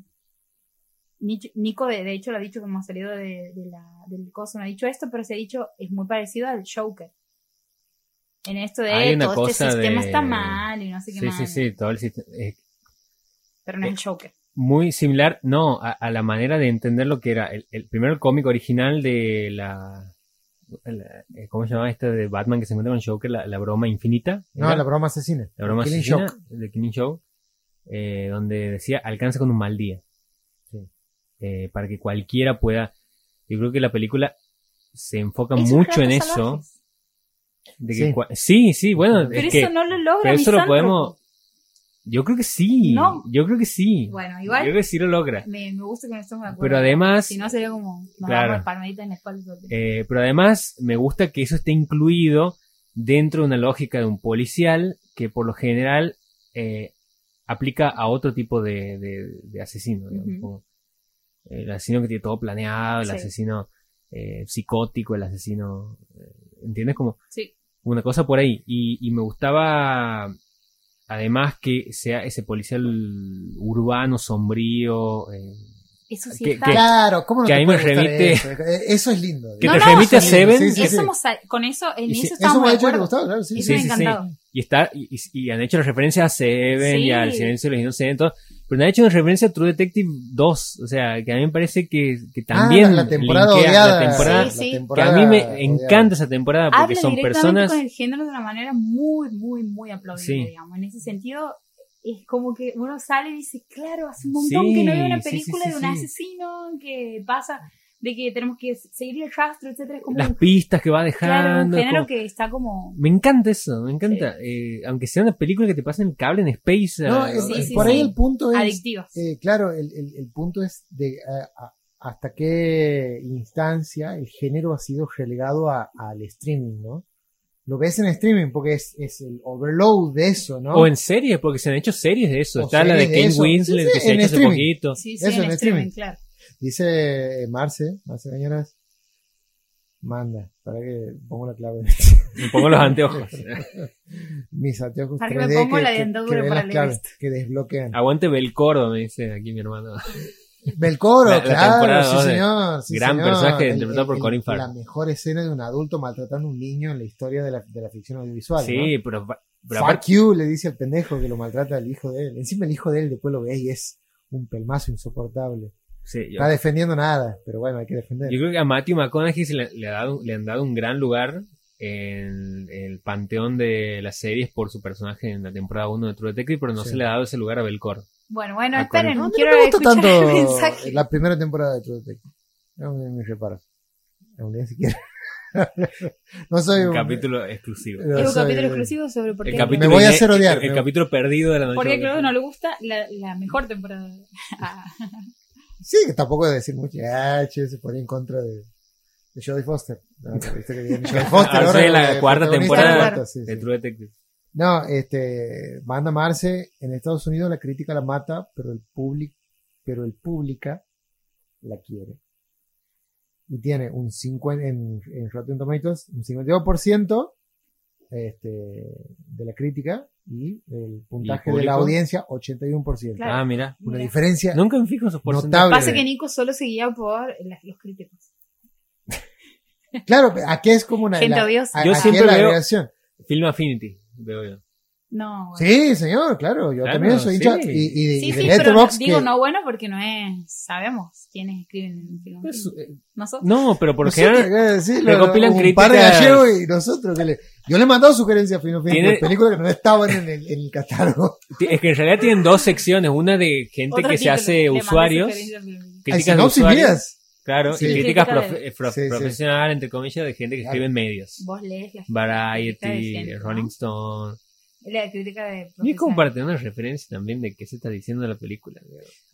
Nico, de, de hecho, lo ha dicho como ha salido de, de la, del coso, no ha dicho esto, pero se ha dicho, es muy parecido al Joker. En esto de Hay una todo este cosa sistema de- está mal y no sé qué Sí, más. sí, sí, todo el sistema. eh, Pero no es el Joker. muy similar, no, a, a la manera de entender lo que era el, el primero el cómic original de la, la- eh, ¿cómo se llama este de Batman que se encuentra con Joker? La, la broma infinita. No, la broma asesina. La broma Killing asesina Joke. de Killing Show, eh, donde decía alcanza con un mal día. Sí. Eh, para que cualquiera pueda. Yo creo que la película se enfoca mucho en eso. salvajes. De que Sí. sí, sí, bueno, Pero es eso que no lo logra pero eso lo podemos. Yo creo que sí. No. Yo creo que sí. Bueno, Yo igual creo que sí lo logra. me, me gusta que no estemos de acuerdo. Pero además- Si no, sería como. Nos Claro. damos palmaditas en la espalda. Eh, pero además me gusta que eso esté incluido dentro de una lógica de un policial que por lo general eh, aplica a otro tipo de, de- de asesino. como el asesino que tiene todo planeado, el Sí. asesino eh, psicótico, el asesino... ¿Entiendes? Como Sí. una cosa por ahí. Y, y me gustaba además que sea ese policial urbano, sombrío. eh, Eso sí que- está. que- Claro, ¿cómo no que te a mí me remite- Eso? Eh, Eso es lindo. que No, te no, remite a Seven. sí, sí, Eso sí. hemos con eso, en eso Eso estamos me ha de hecho que te acuerdo. gustaba, claro, sí. Eso Sí, me ha sí, sí. encantado. Y, está, y, han hecho referencia a Seven y al Silencio de los Inocentes, pero no han hecho una referencia a True Detective 2, o sea, que a mí me parece que, que también Ah, la, la temporada linkea odiada. la temporada, Sí, sí. la que temporada a mí me odiada. encanta esa temporada porque Habla son directamente personas con el género de una manera muy, muy, muy aplaudible, Sí. digamos. En ese sentido, es como que uno sale y dice, claro, hace un montón Sí, que no veo una sí, sí, película sí, de un sí. asesino que pasa, de que tenemos que seguir el rastro, etcétera. Es como las un, pistas que va claro, un dejando. género como- que está como... Me encanta eso, me encanta. Eh, aunque sea una película que te pasa en el cable en Space. No, eh, Sí, sí, por sí. ahí el punto es. Adictivas. eh, claro, el, el- el punto es de a- hasta qué instancia el género ha sido relegado a- al streaming, ¿no? Lo ves en streaming porque es, es el overload de eso, ¿no? O en series, porque se han hecho series de eso. O Está la de eso. Winslet Sí, sí, que se ha hecho hace streaming. poquito. Sí, sí, Eso en en streaming, streaming. claro. Dice eh, Marce, Marce Cañonas, manda, para que pongo la clave. Me pongo los anteojos. Mis anteojos Para que me 3D pongo la que, para las leer claves, que desbloquean. Aguante Belcordo, me dice aquí mi hermano. Belcoro, La- la claro, sí señor. sí, gran señor. personaje El- interpretado el- por Colin Farrell. La mejor escena de un adulto maltratando a un niño en la historia de la, de la ficción audiovisual. ¿no? Sí, pero, pero Fuck aparte, you, le dice al pendejo que lo maltrata al hijo de él. Encima el hijo de él después lo ve y es un pelmazo insoportable. Sí, yo, Está defendiendo nada, pero bueno, hay que defender. yo creo que a Matthew McConaughey se le, le ha dado- le han dado un gran lugar en el panteón de las series por su personaje en la temporada 1 de True Detective, pero no Sí. se le ha dado ese lugar a Belcor. Bueno, bueno, Ah, esperen, No, quiero no me escuchar tanto el mensaje. la primera temporada de True Detective. No me, me reparo. Aún ni siquiera. no soy Un un capítulo exclusivo. no Es un soy- capítulo exclusivo sobre por El qué, capítulo Me voy a ine- hacer odiar, El, el capítulo perdido de la noche. por qué a Claudio no le gusta la, la mejor temporada. Ah, Sí, que tampoco de decir mucho. Ah, che, se ponía en contra de, De Jodie Foster. No, viste que viene Jodie Foster Ahora ahora, la cuarta temporada de cuarta, sí, de. True Detective. No, este, Banda Marce, en Estados Unidos la crítica la mata, pero el público, pero el pública la quiere. Y tiene un 50, en, en Rotten Tomatoes, un 52% este, de la crítica y el puntaje de la audiencia, 81%. Claro. Ah, mira. Una Mira. diferencia Nunca me fijo en esos porcentajes. Pasa que Nico solo se guía por las- los críticos. Claro, aquí es como una. Gente la- odiosa. a- Yo aquí siempre es la veo- agregación. Film Affinity, veo yo. No, bueno. Sí, señor, claro. Yo Claro, también soy sí. hincha. Y, y, de- Sí, y de sí, pero digo que- no bueno porque no es. Sabemos quiénes escriben en Film Pues, eh, Nosotros. no, pero por Nosotros, general. decirlo, recopilan un par de críticas- gallegos y nosotros que le, yo le he mandado sugerencias a Fino Fino Tiene- de películas que no estaban en el, en el catálogo. Es que en realidad tienen dos secciones. Una de gente Otro que se hace usuarios. Film Críticas de usuarios. Claro, Sí. y críticas Crítica profe- de- eh, pro- Sí, sí. profesional, entre comillas, de gente que Claro. escribe en medios. Vos lees la crítica de Variety. Rolling Stone. La crítica de. Y es como profesional. para tener una referencia también de qué se está diciendo la película.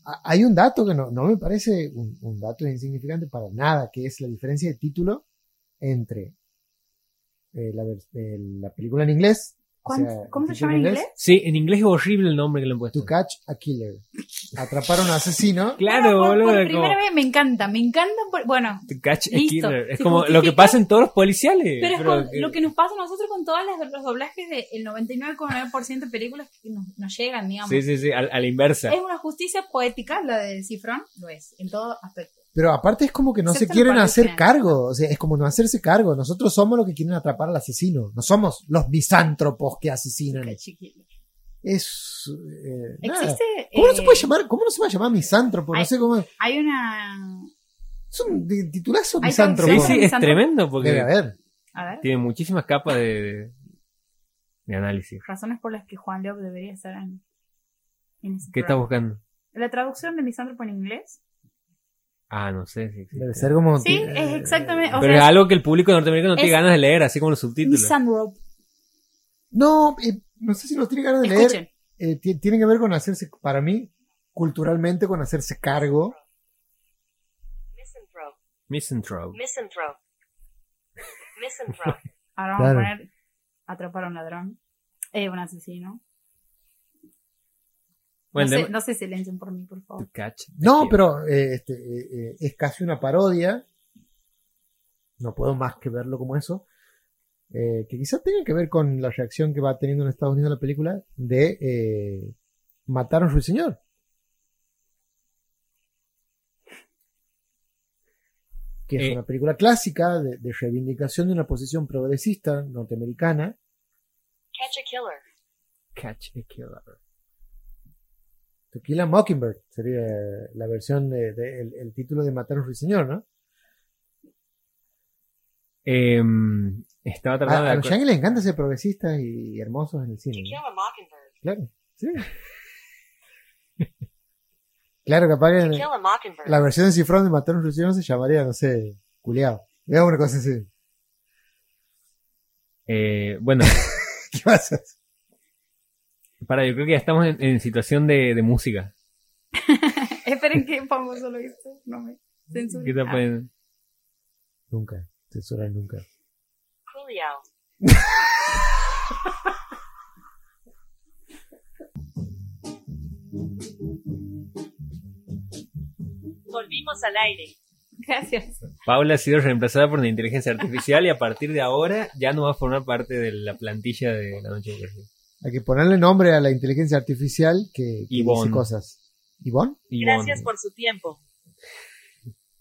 A- Hay un dato que no, no me parece un, un dato insignificante para nada, que es la diferencia de título entre eh, la, eh, la película en inglés. o ¿Cuánto- sea, ¿Cómo se llama en inglés? Sí, en inglés es horrible el nombre que le han puesto. To Catch a Killer. Atrapar a un asesino. Claro, por, boludo. por como primera vez me encanta, me encanta. por- bueno, To catch a killer. Es como lo que pasa en todos los policiales. pero es con- eh, lo que nos pasa a nosotros con todas las, los doblajes del 99,9% de películas que nos, nos llegan, digamos. Sí, sí, sí, a, a la inversa. Es una justicia poética la de Cifrón, lo es, en todo aspecto. Pero aparte es como que no se quieren hacer cargo. O sea, es como no hacerse cargo. Nosotros somos los que quieren atrapar al asesino. No somos los misántropos que asesinan. Qué. Es. eh, nada. Existe. ¿Cómo no eh, se puede llamar? ¿Cómo no se va a llamar misántropo? No Hay- sé cómo. Hay una. Es un ti- titulazo misántropo. Sí, sí, es tremendo Debe porque haber. A ver, tiene muchísimas capas de, de análisis. razones por las que Juan Leop debería estar en, en ese ¿Qué estás programa. buscando? La traducción de misántropo en inglés. Ah, no sé existe. Debe ser como. Sí, es exactamente. O Pero sea, es algo que el público norteamericano no tiene ganas de leer, así como los subtítulos. misántropo. No, eh, no sé si lo tiene ganas de leer. Escuchen. Eh, ti- tiene que ver con hacerse, para mí, culturalmente, con hacerse cargo. Misanthrope. Misanthrope. Misanthrope. Misanthrope. Ahora vamos Claro. a poner atrapar a un ladrón. Eh, un asesino. Bueno, no, se silencien por mí, por favor. No, pero eh, este, eh, eh, es casi una parodia. No puedo más que verlo como eso. eh, que quizás tenga que ver con la reacción que va teniendo en Estados Unidos la película de eh, Mataron a Ruiseñor. Que es Eh. una película clásica de, de reivindicación de una posición progresista norteamericana. Catch a killer. Catch a killer. To Kill a Mockingbird sería la versión de, de- el, el título de Mataron a Ruiseñor, ¿no? Em, estaba tratando A, a de los acu- yankees les encanta ser progresistas y hermosos en el cine. To ¿no? kill a mockingbird. Claro, sí. claro, capaz a mockingbird. la versión de Cifrón de Matar a un Ruiseñor se llamaría, no sé, culiao. Era una cosa así. Eh, bueno, ¿Qué pasa? Para, yo creo que ya estamos en, en situación de, de música. Esperen que pongo solo esto. No me censuren. ¿Qué te Ah, pueden- Nunca, censurar nunca. Coolio. Volvimos al aire. Gracias. Paula ha sido reemplazada por una inteligencia artificial y a partir de ahora ya no va a formar parte de la plantilla de la noche de Perfil. Hay que ponerle nombre a la inteligencia artificial que, dice cosas. ¿Ivonne? Ivonne, Gracias por su tiempo.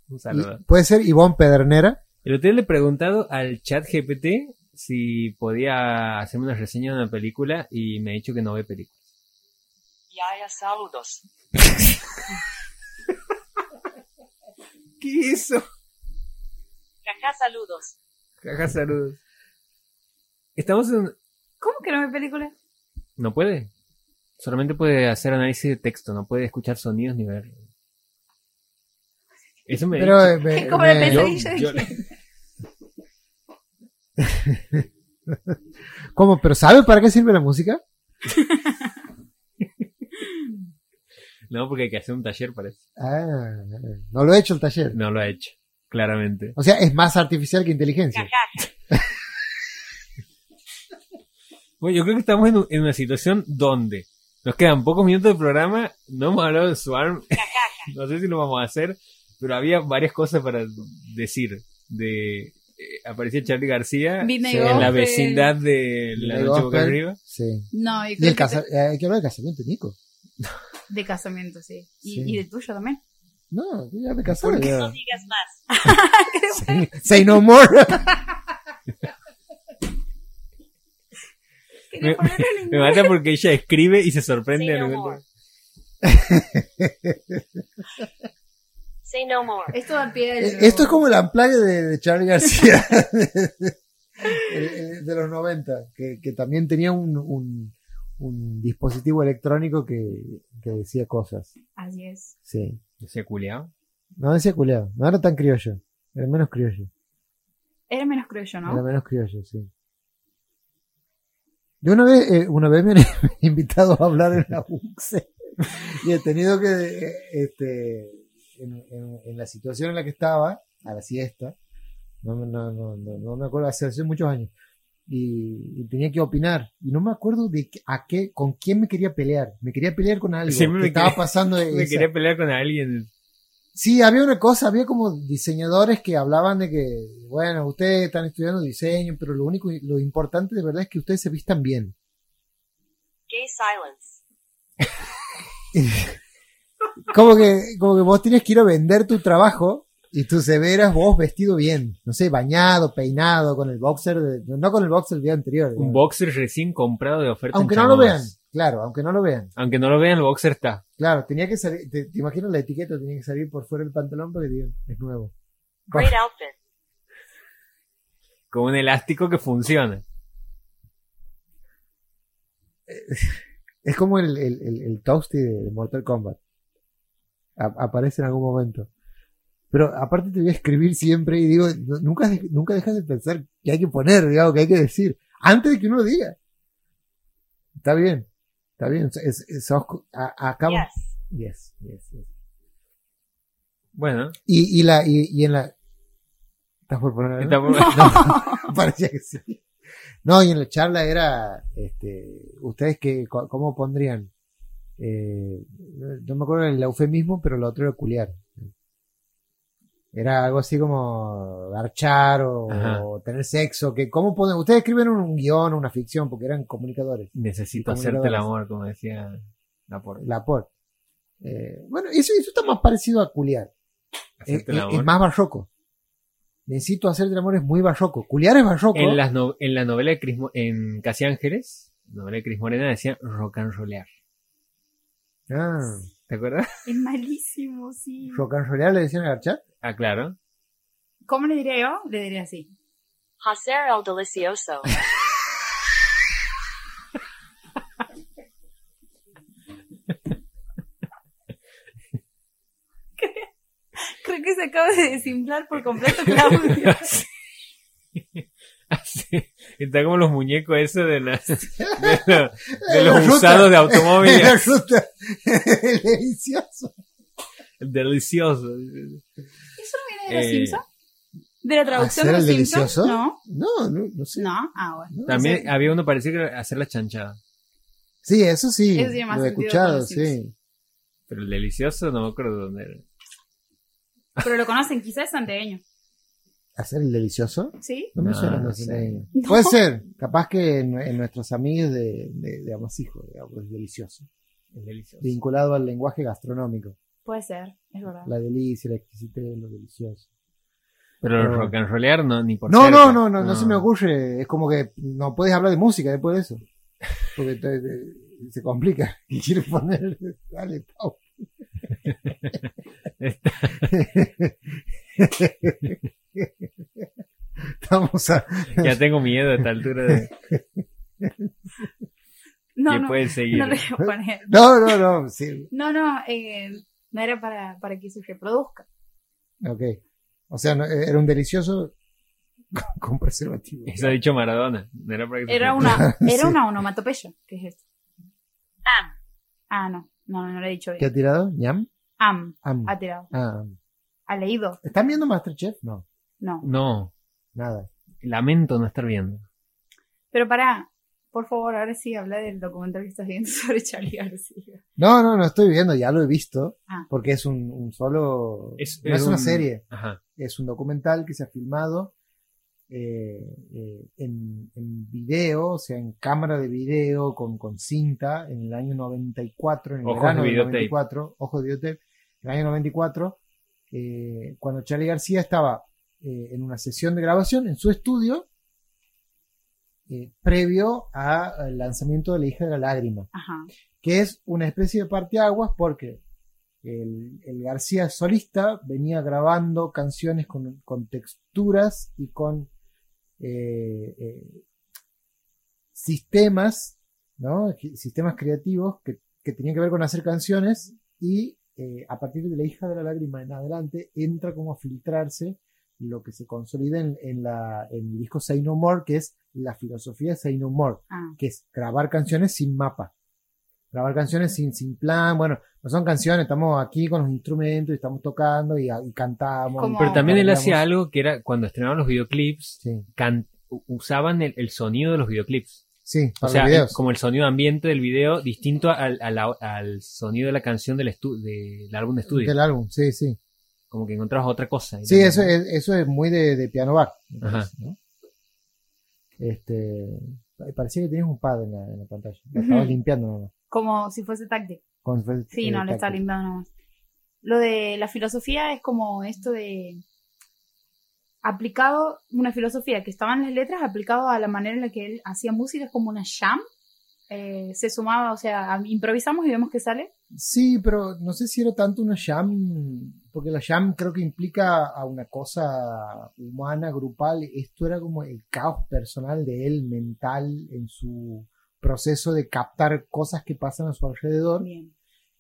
Un saludo. Puede ser Ivonne Pedernera. El otro día le he preguntado al chat GPT si podía hacerme una reseña de una película y me ha dicho que no ve películas. Yaya, saludos. ¿Qué hizo? Caja, saludos. Caja, saludos. Estamos en... ¿Cómo que no ve película? No puede. Solamente puede hacer análisis de texto, no puede escuchar sonidos ni ver. Eso me Pero eh, me- Es como me- yo- yo- ¿Cómo? ¿Pero sabe para qué sirve la música? No, porque hay que hacer un taller para eso. Ah, no lo he hecho el taller. No lo ha hecho. claramente. O sea, es más artificial que inteligencia. Bueno, yo creo que estamos en, un- en una situación donde nos quedan pocos minutos de programa, no hemos hablado de Swarm, no sé si lo vamos a hacer, pero había varias cosas para decir. De eh, aparecía Charlie García Midnight en la vecindad de la Midnight noche boca arriba. Sí. No, Y creo el que casa- eh, hay que hablar del casamiento, Nico. de casamiento, sí. Y, Sí. y de tuyo también. No, yo ya me casé. ¿Por qué? ya. No digas más. Say, say no more. Me, mata porque ella escribe y se sorprende Say no nivel more. de- Say no more. Esto pie Eh, Esto es como el amplague de, de Charlie García El- el de los 90, que, que también tenía un, un, un dispositivo electrónico que, que decía cosas. Así es. Sí. Decía culiao. No decía culeado, no era tan criollo, era menos criollo. Era menos criollo, Era ¿no? menos criollo, sí. Yo una vez, eh, una vez me han invitado a hablar en la UCE y he tenido que, este, en, en- en la situación en la que estaba, a la siesta, no, no, no, no, no me acuerdo, hace, hace muchos años, y, y tenía que opinar, y no me acuerdo de a qué, con quién me quería pelear, me quería pelear con Siempre que me estaba quería- pasando Me esa- quería pelear con alguien. Sí, había una cosa, había como diseñadores que hablaban de que, bueno, ustedes están estudiando diseño, pero lo único, lo importante de verdad es que ustedes se vistan bien. Gay silence. Como que, como que vos tienes que ir a vender tu trabajo y tú se verás vos vestido bien, no sé, bañado, peinado, con el boxer, de- no con el boxer del día anterior. Un digamos. boxer recién comprado de oferta. en aunque no lo vean. Claro, aunque no lo vean. Aunque no lo vean, el boxer está. Claro, tenía que salir, te, te imaginas la etiqueta, tenía que salir por fuera del pantalón porque digan, es nuevo. Great outfit. Con un elástico que funciona. Es como el, el, el, el Toasty de Mortal Kombat. A- aparece en algún momento. Pero aparte te voy a escribir siempre y digo, nunca, nunca dejas de pensar que hay que poner, digamos, que hay que decir, antes de que uno lo diga. Está bien, está bien. Es, es- sos- a- acá- Yes. Yes, yes, yes. Bueno, Y, y, la, y, y en la... ¿Estás por poner algo? está por- No, parecía que sí. No, y en la charla era, este, ustedes que, co- ¿cómo pondrían? Eh, no me acuerdo el eufemismo, pero lo otro era culiar. Era algo así como garchar o, tener sexo, que cómo ponen, ustedes escriben un guion, una ficción, porque eran comunicadores, necesito Y hacerte el comunicadores. amor, como decía Laporte. la por. Eh, bueno, eso, eso está más parecido a culiar. Es, Hacerte el es- amor. es más barroco. Necesito hacerte el amor es muy barroco. Culiar es barroco. En, las no- en la novela de Cris, en Casi Ángeles, novela de Cris Morena, decía rock and rollear. Ah, ¿Te acuerdas? Es malísimo, sí. rock and rollear le decían a garchar. Ah, claro. ¿Cómo le diría yo? Le diría así. Hacer el delicioso. Creo que se acaba de desinflar por completo Claudio. Así. Así. Está como los muñecos esos de, la- de, lo- de La los ruta. usados de La automóviles. ruta. Delicioso. Delicioso. ¿Eso no viene de los Eh, Simpsons? ¿De la traducción ¿hacer de los el Simpsons? delicioso? No. No, no, no sé. No. Ah, bueno. No. También había uno parecido que era hacer la chanchada. Sí, eso sí. Eso tiene más lo he escuchado, sí. Pero el delicioso no me acuerdo dónde era. Pero lo conocen, quizás es santiagueño. ¿Hacer el delicioso? ¿Sí? No me No, suena no no sé. sé. No. Puede ser. Capaz que en, en nuestros amigos de, de, de Amasijo, digamos, es delicioso. El delicioso. Vinculado al lenguaje gastronómico. Puede ser, es verdad. La delicia, la exquisitez, lo delicioso. Pero el rock and rollear no, ni por No, cerca. no, no, no, no se me ocurre. Es como que no puedes hablar de música después de eso. Porque te- te- se complica. Y quieres poner. Dale, Pau. Vamos a. Ya tengo miedo a esta altura de No, no, no poner. No, no, no. Sí. No, no, eh, no era para, para que se reproduzca. Ok. O sea, no- era un delicioso con, con preservativo. Eso ha dicho Maradona. No era para que se Era reproduzca. una, Sí. era una onomatopeya. ¿Qué es esto? Am. Ah, no, no, no lo he dicho ¿Qué ha bien. tirado? ¿Ñam? Am, Am. ha tirado. Ah, am. ¿Ha leído? ¿Están viendo Masterchef? No, No. No, nada. lamento no estar viendo. Pero para, por favor, ahora sí habla del documental que estás viendo sobre Charlie García. No, no, no estoy viendo, ya lo he visto, Ah. porque es un, un solo... Es, no es es una un- serie, Ajá. es un documental que se ha filmado eh, eh, en, en video, o sea, en cámara de video, con, con cinta, en el año 94, en el Ojos verano de del videotape. 94, ojo de videotape, en el año 94, eh, cuando Charlie García estaba eh, en una sesión de grabación en su estudio, eh, previo al lanzamiento de La hija de la lágrima Ajá. que es una especie de parteaguas porque el, el García solista venía grabando canciones con, con texturas y con eh, eh, sistemas, ¿no? Sistemas creativos que, que tenían que ver con hacer canciones y a partir de La hija de la lágrima en adelante entra como a filtrarse lo que se consolida en, en la, en el disco Say No More, que es la filosofía de Say No More Ah. que es grabar canciones sin mapa. Grabar canciones sin, sin plan, bueno, no son canciones, estamos aquí con los instrumentos y estamos tocando y, y cantamos. Como- Pero también él hacía algo que era cuando estrenaban los videoclips, Sí, can- u- usaban el, el sonido de los videoclips. sí, O sea, los videos. como el sonido ambiente del video, distinto al, al, al sonido de la canción del, estu- del álbum de estudio. Del álbum, sí, sí. Como que encontrabas otra cosa. Sí, también- eso es, eso es muy de, de piano bar. Ajá. ¿no? Este, parecía que tenías un pad en la, en la pantalla. La Ujú. estabas limpiando nomás. Como si fuese táctil. Con el- Sí, no, le está tacto. limpiando nomás. Lo de la filosofía es como esto de aplicado, una filosofía que estaba en las letras, aplicado a la manera en la que él hacía música, es como una jam. Eh, se sumaba, o sea, improvisamos y vemos que sale. Sí, pero no sé si era tanto una jam, porque la jam creo que implica a una cosa humana, grupal. Esto era como el caos personal de él, mental, en su proceso de captar cosas que pasan a su alrededor Bien,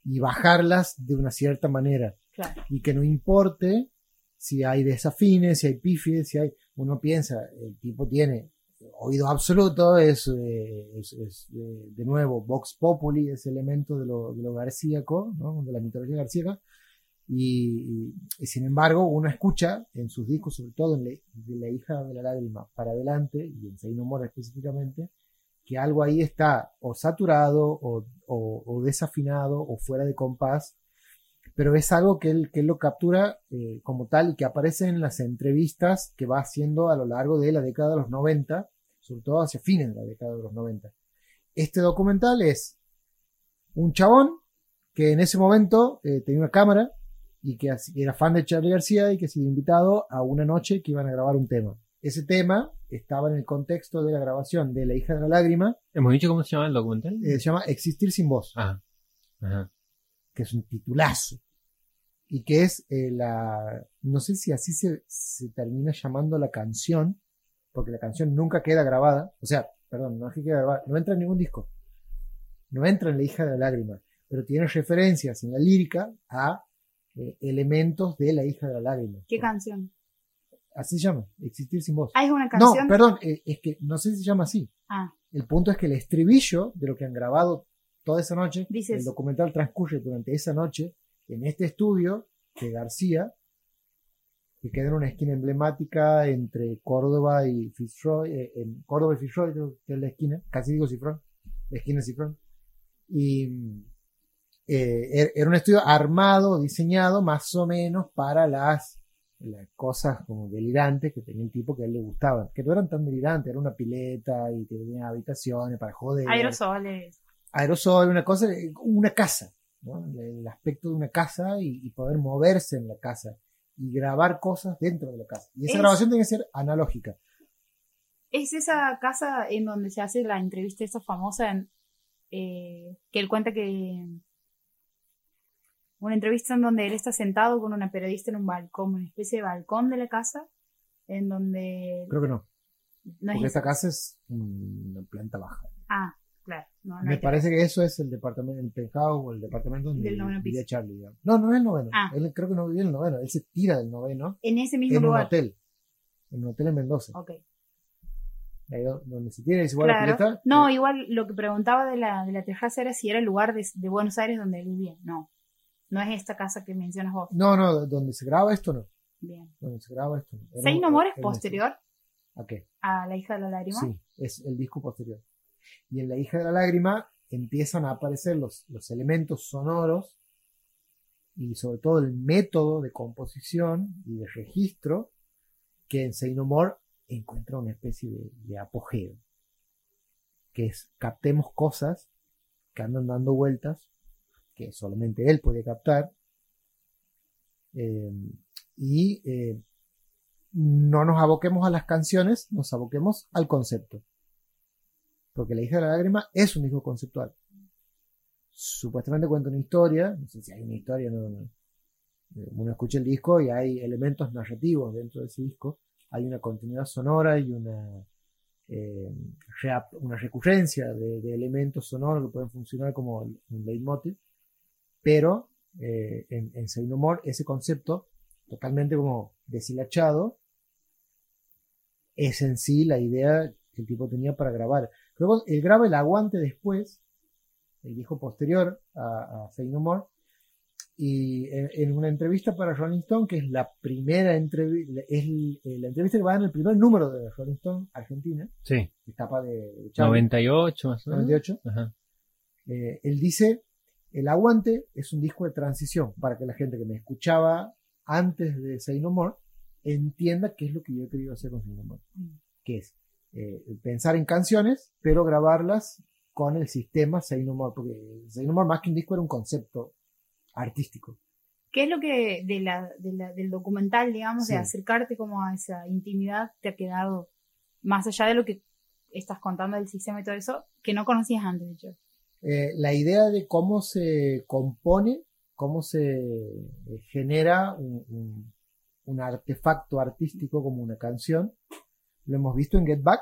y bajarlas de una cierta manera. claro. Y que no importe si hay desafines, si hay pífides, si hay... Uno piensa, el tipo tiene oído absoluto, es, eh, eh, de nuevo Vox Populi, ese elemento de lo, de garcíaco, de la mitología garcíaca, y, sin embargo uno escucha en sus discos, sobre todo en de La hija de la lágrima para adelante, y en Say No More específicamente, que algo ahí está o saturado o desafinado o fuera de compás, pero es algo que él, que él lo captura eh, como tal y que aparece en las entrevistas que va haciendo a lo largo de la década de los 90, sobre todo hacia fines de la década de los 90. Este documental es un chabón que en ese momento eh, tenía una cámara y que era fan de Charlie García y que ha sido invitado a una noche que iban a grabar un tema. Ese tema estaba en el contexto de la grabación de La hija de la lágrima, ¿Hemos dicho cómo se llama el documental? eh, se llama Existir sin voz. Ajá. Ajá. que es un titulazo. Y que es eh, la. No sé si así se, se termina llamando la canción, porque la canción nunca queda grabada. O sea, perdón, no es que quede grabada, no entra en ningún disco. No entra en La hija de la lágrima, pero tiene referencias en la lírica a eh, elementos de La hija de la lágrima. ¿Qué canción? Así se llama, Existir sin voz. Ah, es una No, canción. perdón, eh, es que no sé si se llama así. Ah, El punto es que el estribillo de lo que han grabado toda esa noche, Dices- el documental transcurre durante esa noche en este estudio de García, que queda en una esquina emblemática entre Córdoba y Fitzroy, eh, en Córdoba y Fitzroy, que es la esquina, casi digo Cifrón, la esquina Cifrón. Y eh, er- era un estudio armado, diseñado más o menos para las, las cosas como delirantes que tenía el tipo que a él le gustaban, que no eran tan delirantes, era una pileta y tenía habitaciones para joder aerosoles. aerosol, una cosa, una casa, ¿no? el aspecto de una casa y, y poder moverse en la casa y grabar cosas dentro de la casa. Y esa Es- grabación tiene que ser analógica. Es esa casa en donde se hace la entrevista esa famosa en, eh, que él cuenta que una entrevista en donde él está sentado con una periodista en un balcón, una especie de balcón de la casa, en donde Creo que no, no es porque esta esa. casa es una planta baja. Ah, claro. No, no Me parece que eso es el departamento, el penthouse o el departamento donde Del noveno vivía piso. Charlie. digamos. No, no es el noveno. Ah. Él creo que no vivía en el noveno. Él se tira del noveno En ese mismo en un lugar. hotel. En un hotel en Mendoza. Ok. Ahí donde se tira y dice, bueno, Claro. pileta, No, igual lo que preguntaba de la, de la terraza era si era el lugar de, de Buenos Aires donde él vivía. No. No es esta casa que mencionas vos. No, no, donde se graba esto no. Bien. Donde se graba esto no. Era un- No es un- posterior ¿A qué? a La hija de la lágrima. Sí, es el disco posterior. Y en La hija de la lágrima empiezan a aparecer los, elementos sonoros y sobre todo el método de composición y de registro que en Say No More encuentra una especie de, de apogeo. Que es captemos cosas que andan dando vueltas, que solamente él puede captar, eh, y eh, no nos aboquemos a las canciones, nos aboquemos al concepto. Porque La hija de la lágrima es un disco conceptual. Supuestamente cuenta una historia, no sé si hay una historia, no, no. Uno escucha el disco y hay elementos narrativos dentro de ese disco. Hay una continuidad sonora y una, eh, una recurrencia de, de elementos sonoros que pueden funcionar como un leitmotiv. Pero eh, en, en Say No More ese concepto totalmente como deshilachado es en sí la idea que el tipo tenía para grabar. Luego él graba el aguante después, el disco posterior a, a Say No More, y en, en una entrevista para Rolling Stone, que es la primera entrevista, es el- eh, la entrevista que va en el primer número de Rolling Stone Argentina, Sí. etapa de, de Charlie, 98 más o menos. 98, Ajá. eh, él dice, el aguante es un disco de transición para que la gente que me escuchaba antes de Say No More entienda qué es lo que yo he querido hacer con Say No More. Que es eh, pensar en canciones, pero grabarlas con el sistema Say No More, porque Say No More más que un disco era un concepto artístico. ¿Qué es lo que de la, de la- del documental, digamos, Sí. de acercarte como a esa intimidad te ha quedado más allá de lo que estás contando del sistema y todo eso, que no conocías antes de hecho? Eh, la idea de cómo se compone, cómo se eh, genera un, un- un artefacto artístico como una canción, lo hemos visto en Get Back,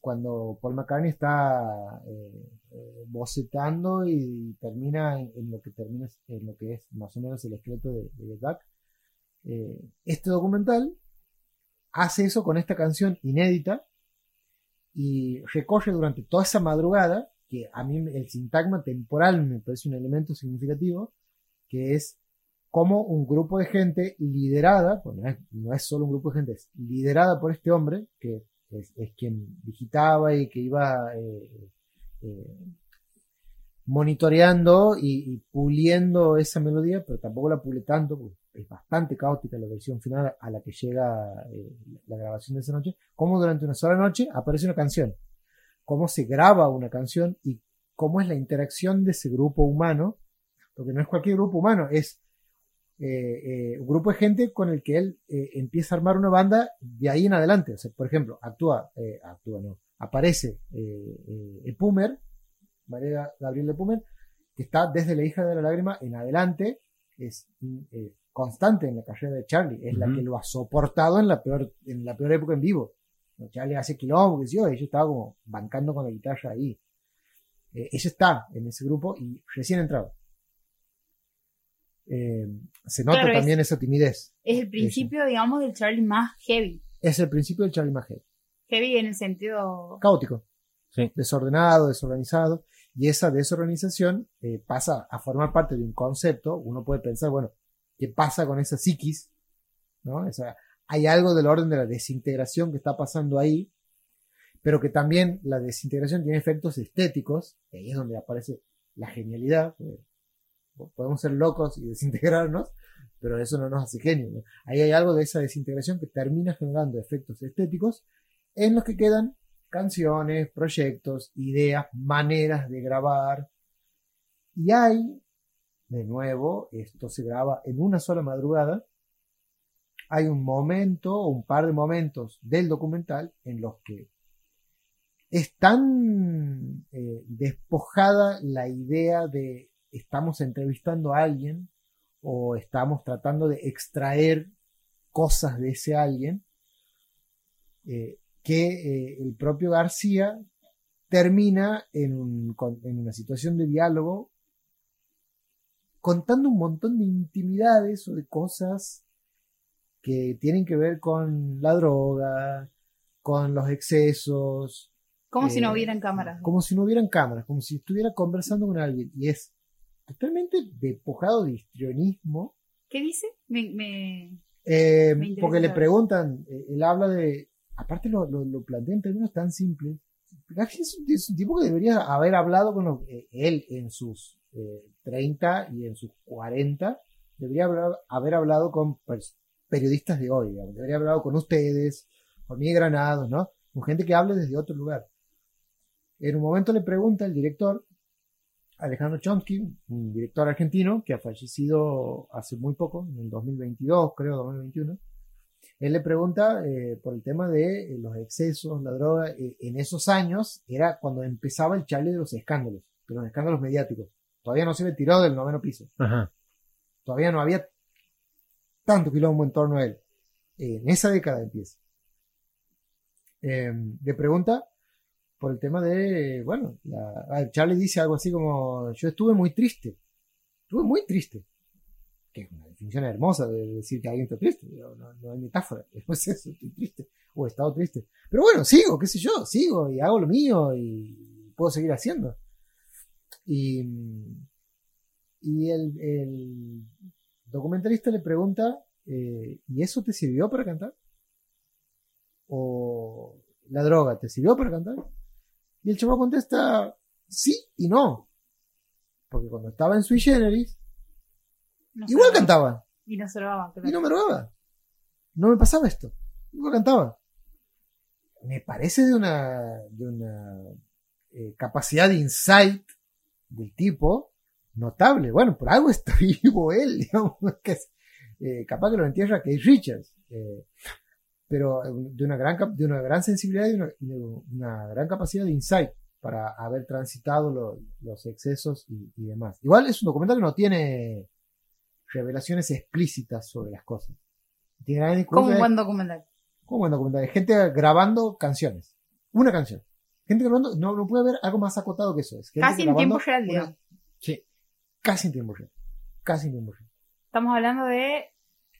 cuando Paul McCartney está eh, eh, bocetando y termina en, lo que termina en lo que es más o menos el esqueleto de, de Get Back. Eh, este documental hace eso con esta canción inédita y recorre durante toda esa madrugada, que a mí el sintagma temporal me parece un elemento significativo, que es como un grupo de gente liderada, pues no es, solo un grupo de gente, es liderada por este hombre, que es, quien digitaba y que iba eh, eh, monitoreando y, puliendo esa melodía, pero tampoco la pule tanto, porque es bastante caótica la versión final a la que llega eh, la grabación de esa noche, como durante una sola noche aparece una canción, cómo se graba una canción y cómo es la interacción de ese grupo humano, porque no es cualquier grupo humano, es eh, eh, un grupo de gente con el que él eh, empieza a armar una banda de ahí en adelante. O sea, por ejemplo, actúa, eh, actúa, no, aparece eh, eh, Epumer, María Gabriel Epumer, que está desde la hija de la lágrima en adelante, es constante en la carrera de Charlie, es la que lo ha soportado en la peor, en la peor época en vivo. Charlie hace quilombo, que yo, ella estaba como bancando con la guitarra ahí. Ella está en ese grupo y recién entrado. Eh, se nota Claro, es- también esa timidez. Es el principio, digamos, del Charlie más heavy. Es el principio del Charlie Maget. Heavy en el sentido... Caótico. Sí. Desordenado, desorganizado. Y esa desorganización eh, pasa a formar parte de un concepto. Uno puede pensar, bueno, ¿qué pasa con esa psiquis? ¿No? Esa- hay algo del orden de la desintegración que está pasando ahí, pero que también la desintegración tiene efectos estéticos, y ahí es donde aparece la genialidad. Podemos ser locos y desintegrarnos, pero eso no nos hace genio. Ahí hay algo de esa desintegración que termina generando efectos estéticos en los que quedan canciones, proyectos, ideas, maneras de grabar. Y hay, de nuevo, esto se graba en una sola madrugada, hay un momento o un par de momentos del documental en los que es tan eh, despojada la idea de estamos entrevistando a alguien o estamos tratando de extraer cosas de ese alguien eh, que eh, el propio García termina en, un- en una situación de diálogo contando un montón de intimidades o de cosas que tienen que ver con la droga, con los excesos, Como si no eh, hubieran cámaras. como si no hubieran cámaras, como si estuviera conversando con alguien. Y es totalmente despojado de histrionismo. ¿Qué dice? Me, me- Eh, Me porque le preguntan, eh, él habla de, aparte lo, lo, lo plantea en términos tan simples. Es, un- es un tipo que debería haber hablado con los- eh, él en sus eh, 30 y en sus 40, debería haber, haber hablado con periodistas de hoy, digamos. debería haber hablado con ustedes, con Miguel Granados, ¿no? Con gente que hable desde otro lugar. En un momento le pregunta el director, Alejandro Chomsky, un director argentino que ha fallecido hace muy poco, en el 2022, creo, 2021. Él le pregunta eh, por el tema de eh, los excesos, la droga. Eh, en esos años era cuando empezaba el chale de los escándalos, de los escándalos mediáticos. Todavía no se le tiró del noveno piso. Ajá. Todavía no había tanto quilombo en torno a él. En esa década empieza. Eh, le pregunta por el tema de, bueno, la, Charlie dice algo así como, yo estuve muy triste. Estuve muy triste. Que es una definición hermosa de decir que alguien está triste. No, hay metáfora. No es eso, estoy triste. O he estado triste. Pero bueno, sigo, qué sé yo, sigo y hago lo mío y puedo seguir haciendo. Y, y el, el documentalista le pregunta, eh, ¿y eso te sirvió para cantar? ¿O la droga te sirvió para cantar? Y el chavo contesta, sí y no. Porque cuando estaba en Sui Generis, no igual cantaba. Y no se claro. Y no me drogaba. No me pasaba esto. Igual cantaba. Me parece de una, de una eh, capacidad de insight del tipo notable. Bueno, por algo está vivo él, digamos. Que es, eh, capaz que lo entierra Keith Richards. eh, pero de una gran, de una gran sensibilidad y una, una gran capacidad de insight para haber transitado lo- los excesos y, y demás. Igual es un documental que no tiene revelaciones explícitas sobre las cosas. Tiene Como un buen documental. como buen documental. Gente grabando canciones. Una canción. Gente grabando, no, no puede haber algo más acotado que eso. Es gente Casi en tiempo real, una- digamos. Sí, casi en tiempo real. Casi en tiempo real. Estamos hablando de.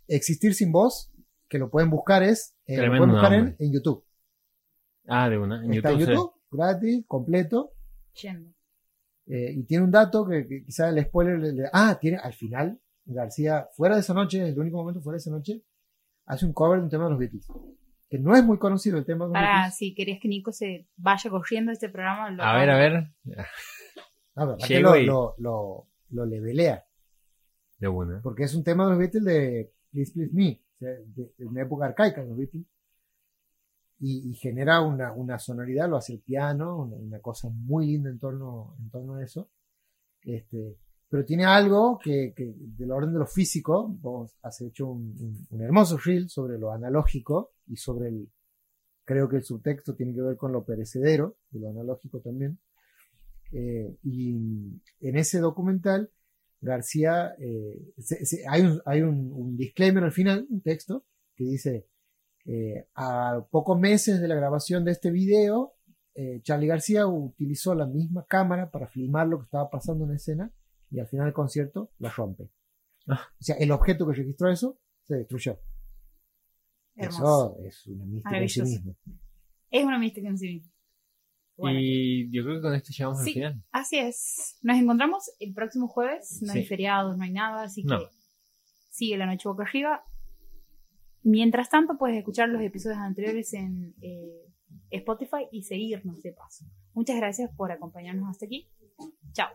Existir sin voz, que lo pueden buscar es, eh, lo pueden buscar en, en YouTube. Ah, de una. En Está YouTube. en sí. YouTube, gratis, completo. Yendo. Eh, y tiene un dato que, que quizá el spoiler le, le- Ah, tiene al final, García, fuera de esa noche, el único momento fuera de esa noche, hace un cover de un tema de los Beatles. Que no es muy conocido el tema de los Para, Beatles. si querías que Nico se vaya corriendo este programa. lo A ver, a ver. Pero aparte Llego lo, lo, lo, lo levelea. De una. Porque es un tema de los Beatles de Please Please Me, sea, de, de una época arcaica de los Beatles. Y, y genera una, una sonoridad, lo hace el piano, una, una cosa muy linda en torno, en torno a eso. Este, pero tiene algo que, que del orden de lo físico, vos has hecho un, un- un hermoso reel sobre lo analógico y sobre el, creo que el subtexto tiene que ver con lo perecedero, de lo analógico también. Eh, y en ese documental, García, eh, se- se- hay, un, hay un, un disclaimer al final, un texto, que dice, eh, a pocos meses de la grabación de este video, eh, Charlie García utilizó la misma cámara para filmar lo que estaba pasando en la escena y al final del concierto la rompe. Ah. O sea, el objeto que registró eso se destruyó. Hermoso. Eso es una mística en sí mismo. Es una mística en sí misma. Bueno, Y yo creo que con esto llegamos al Sí. final. así es. Nos encontramos el próximo jueves. No hay feriados, no hay nada, así que No. sigue la noche boca arriba. Mientras tanto, puedes escuchar los episodios anteriores en eh, Spotify y seguirnos de paso. Muchas gracias por acompañarnos hasta aquí. Chao.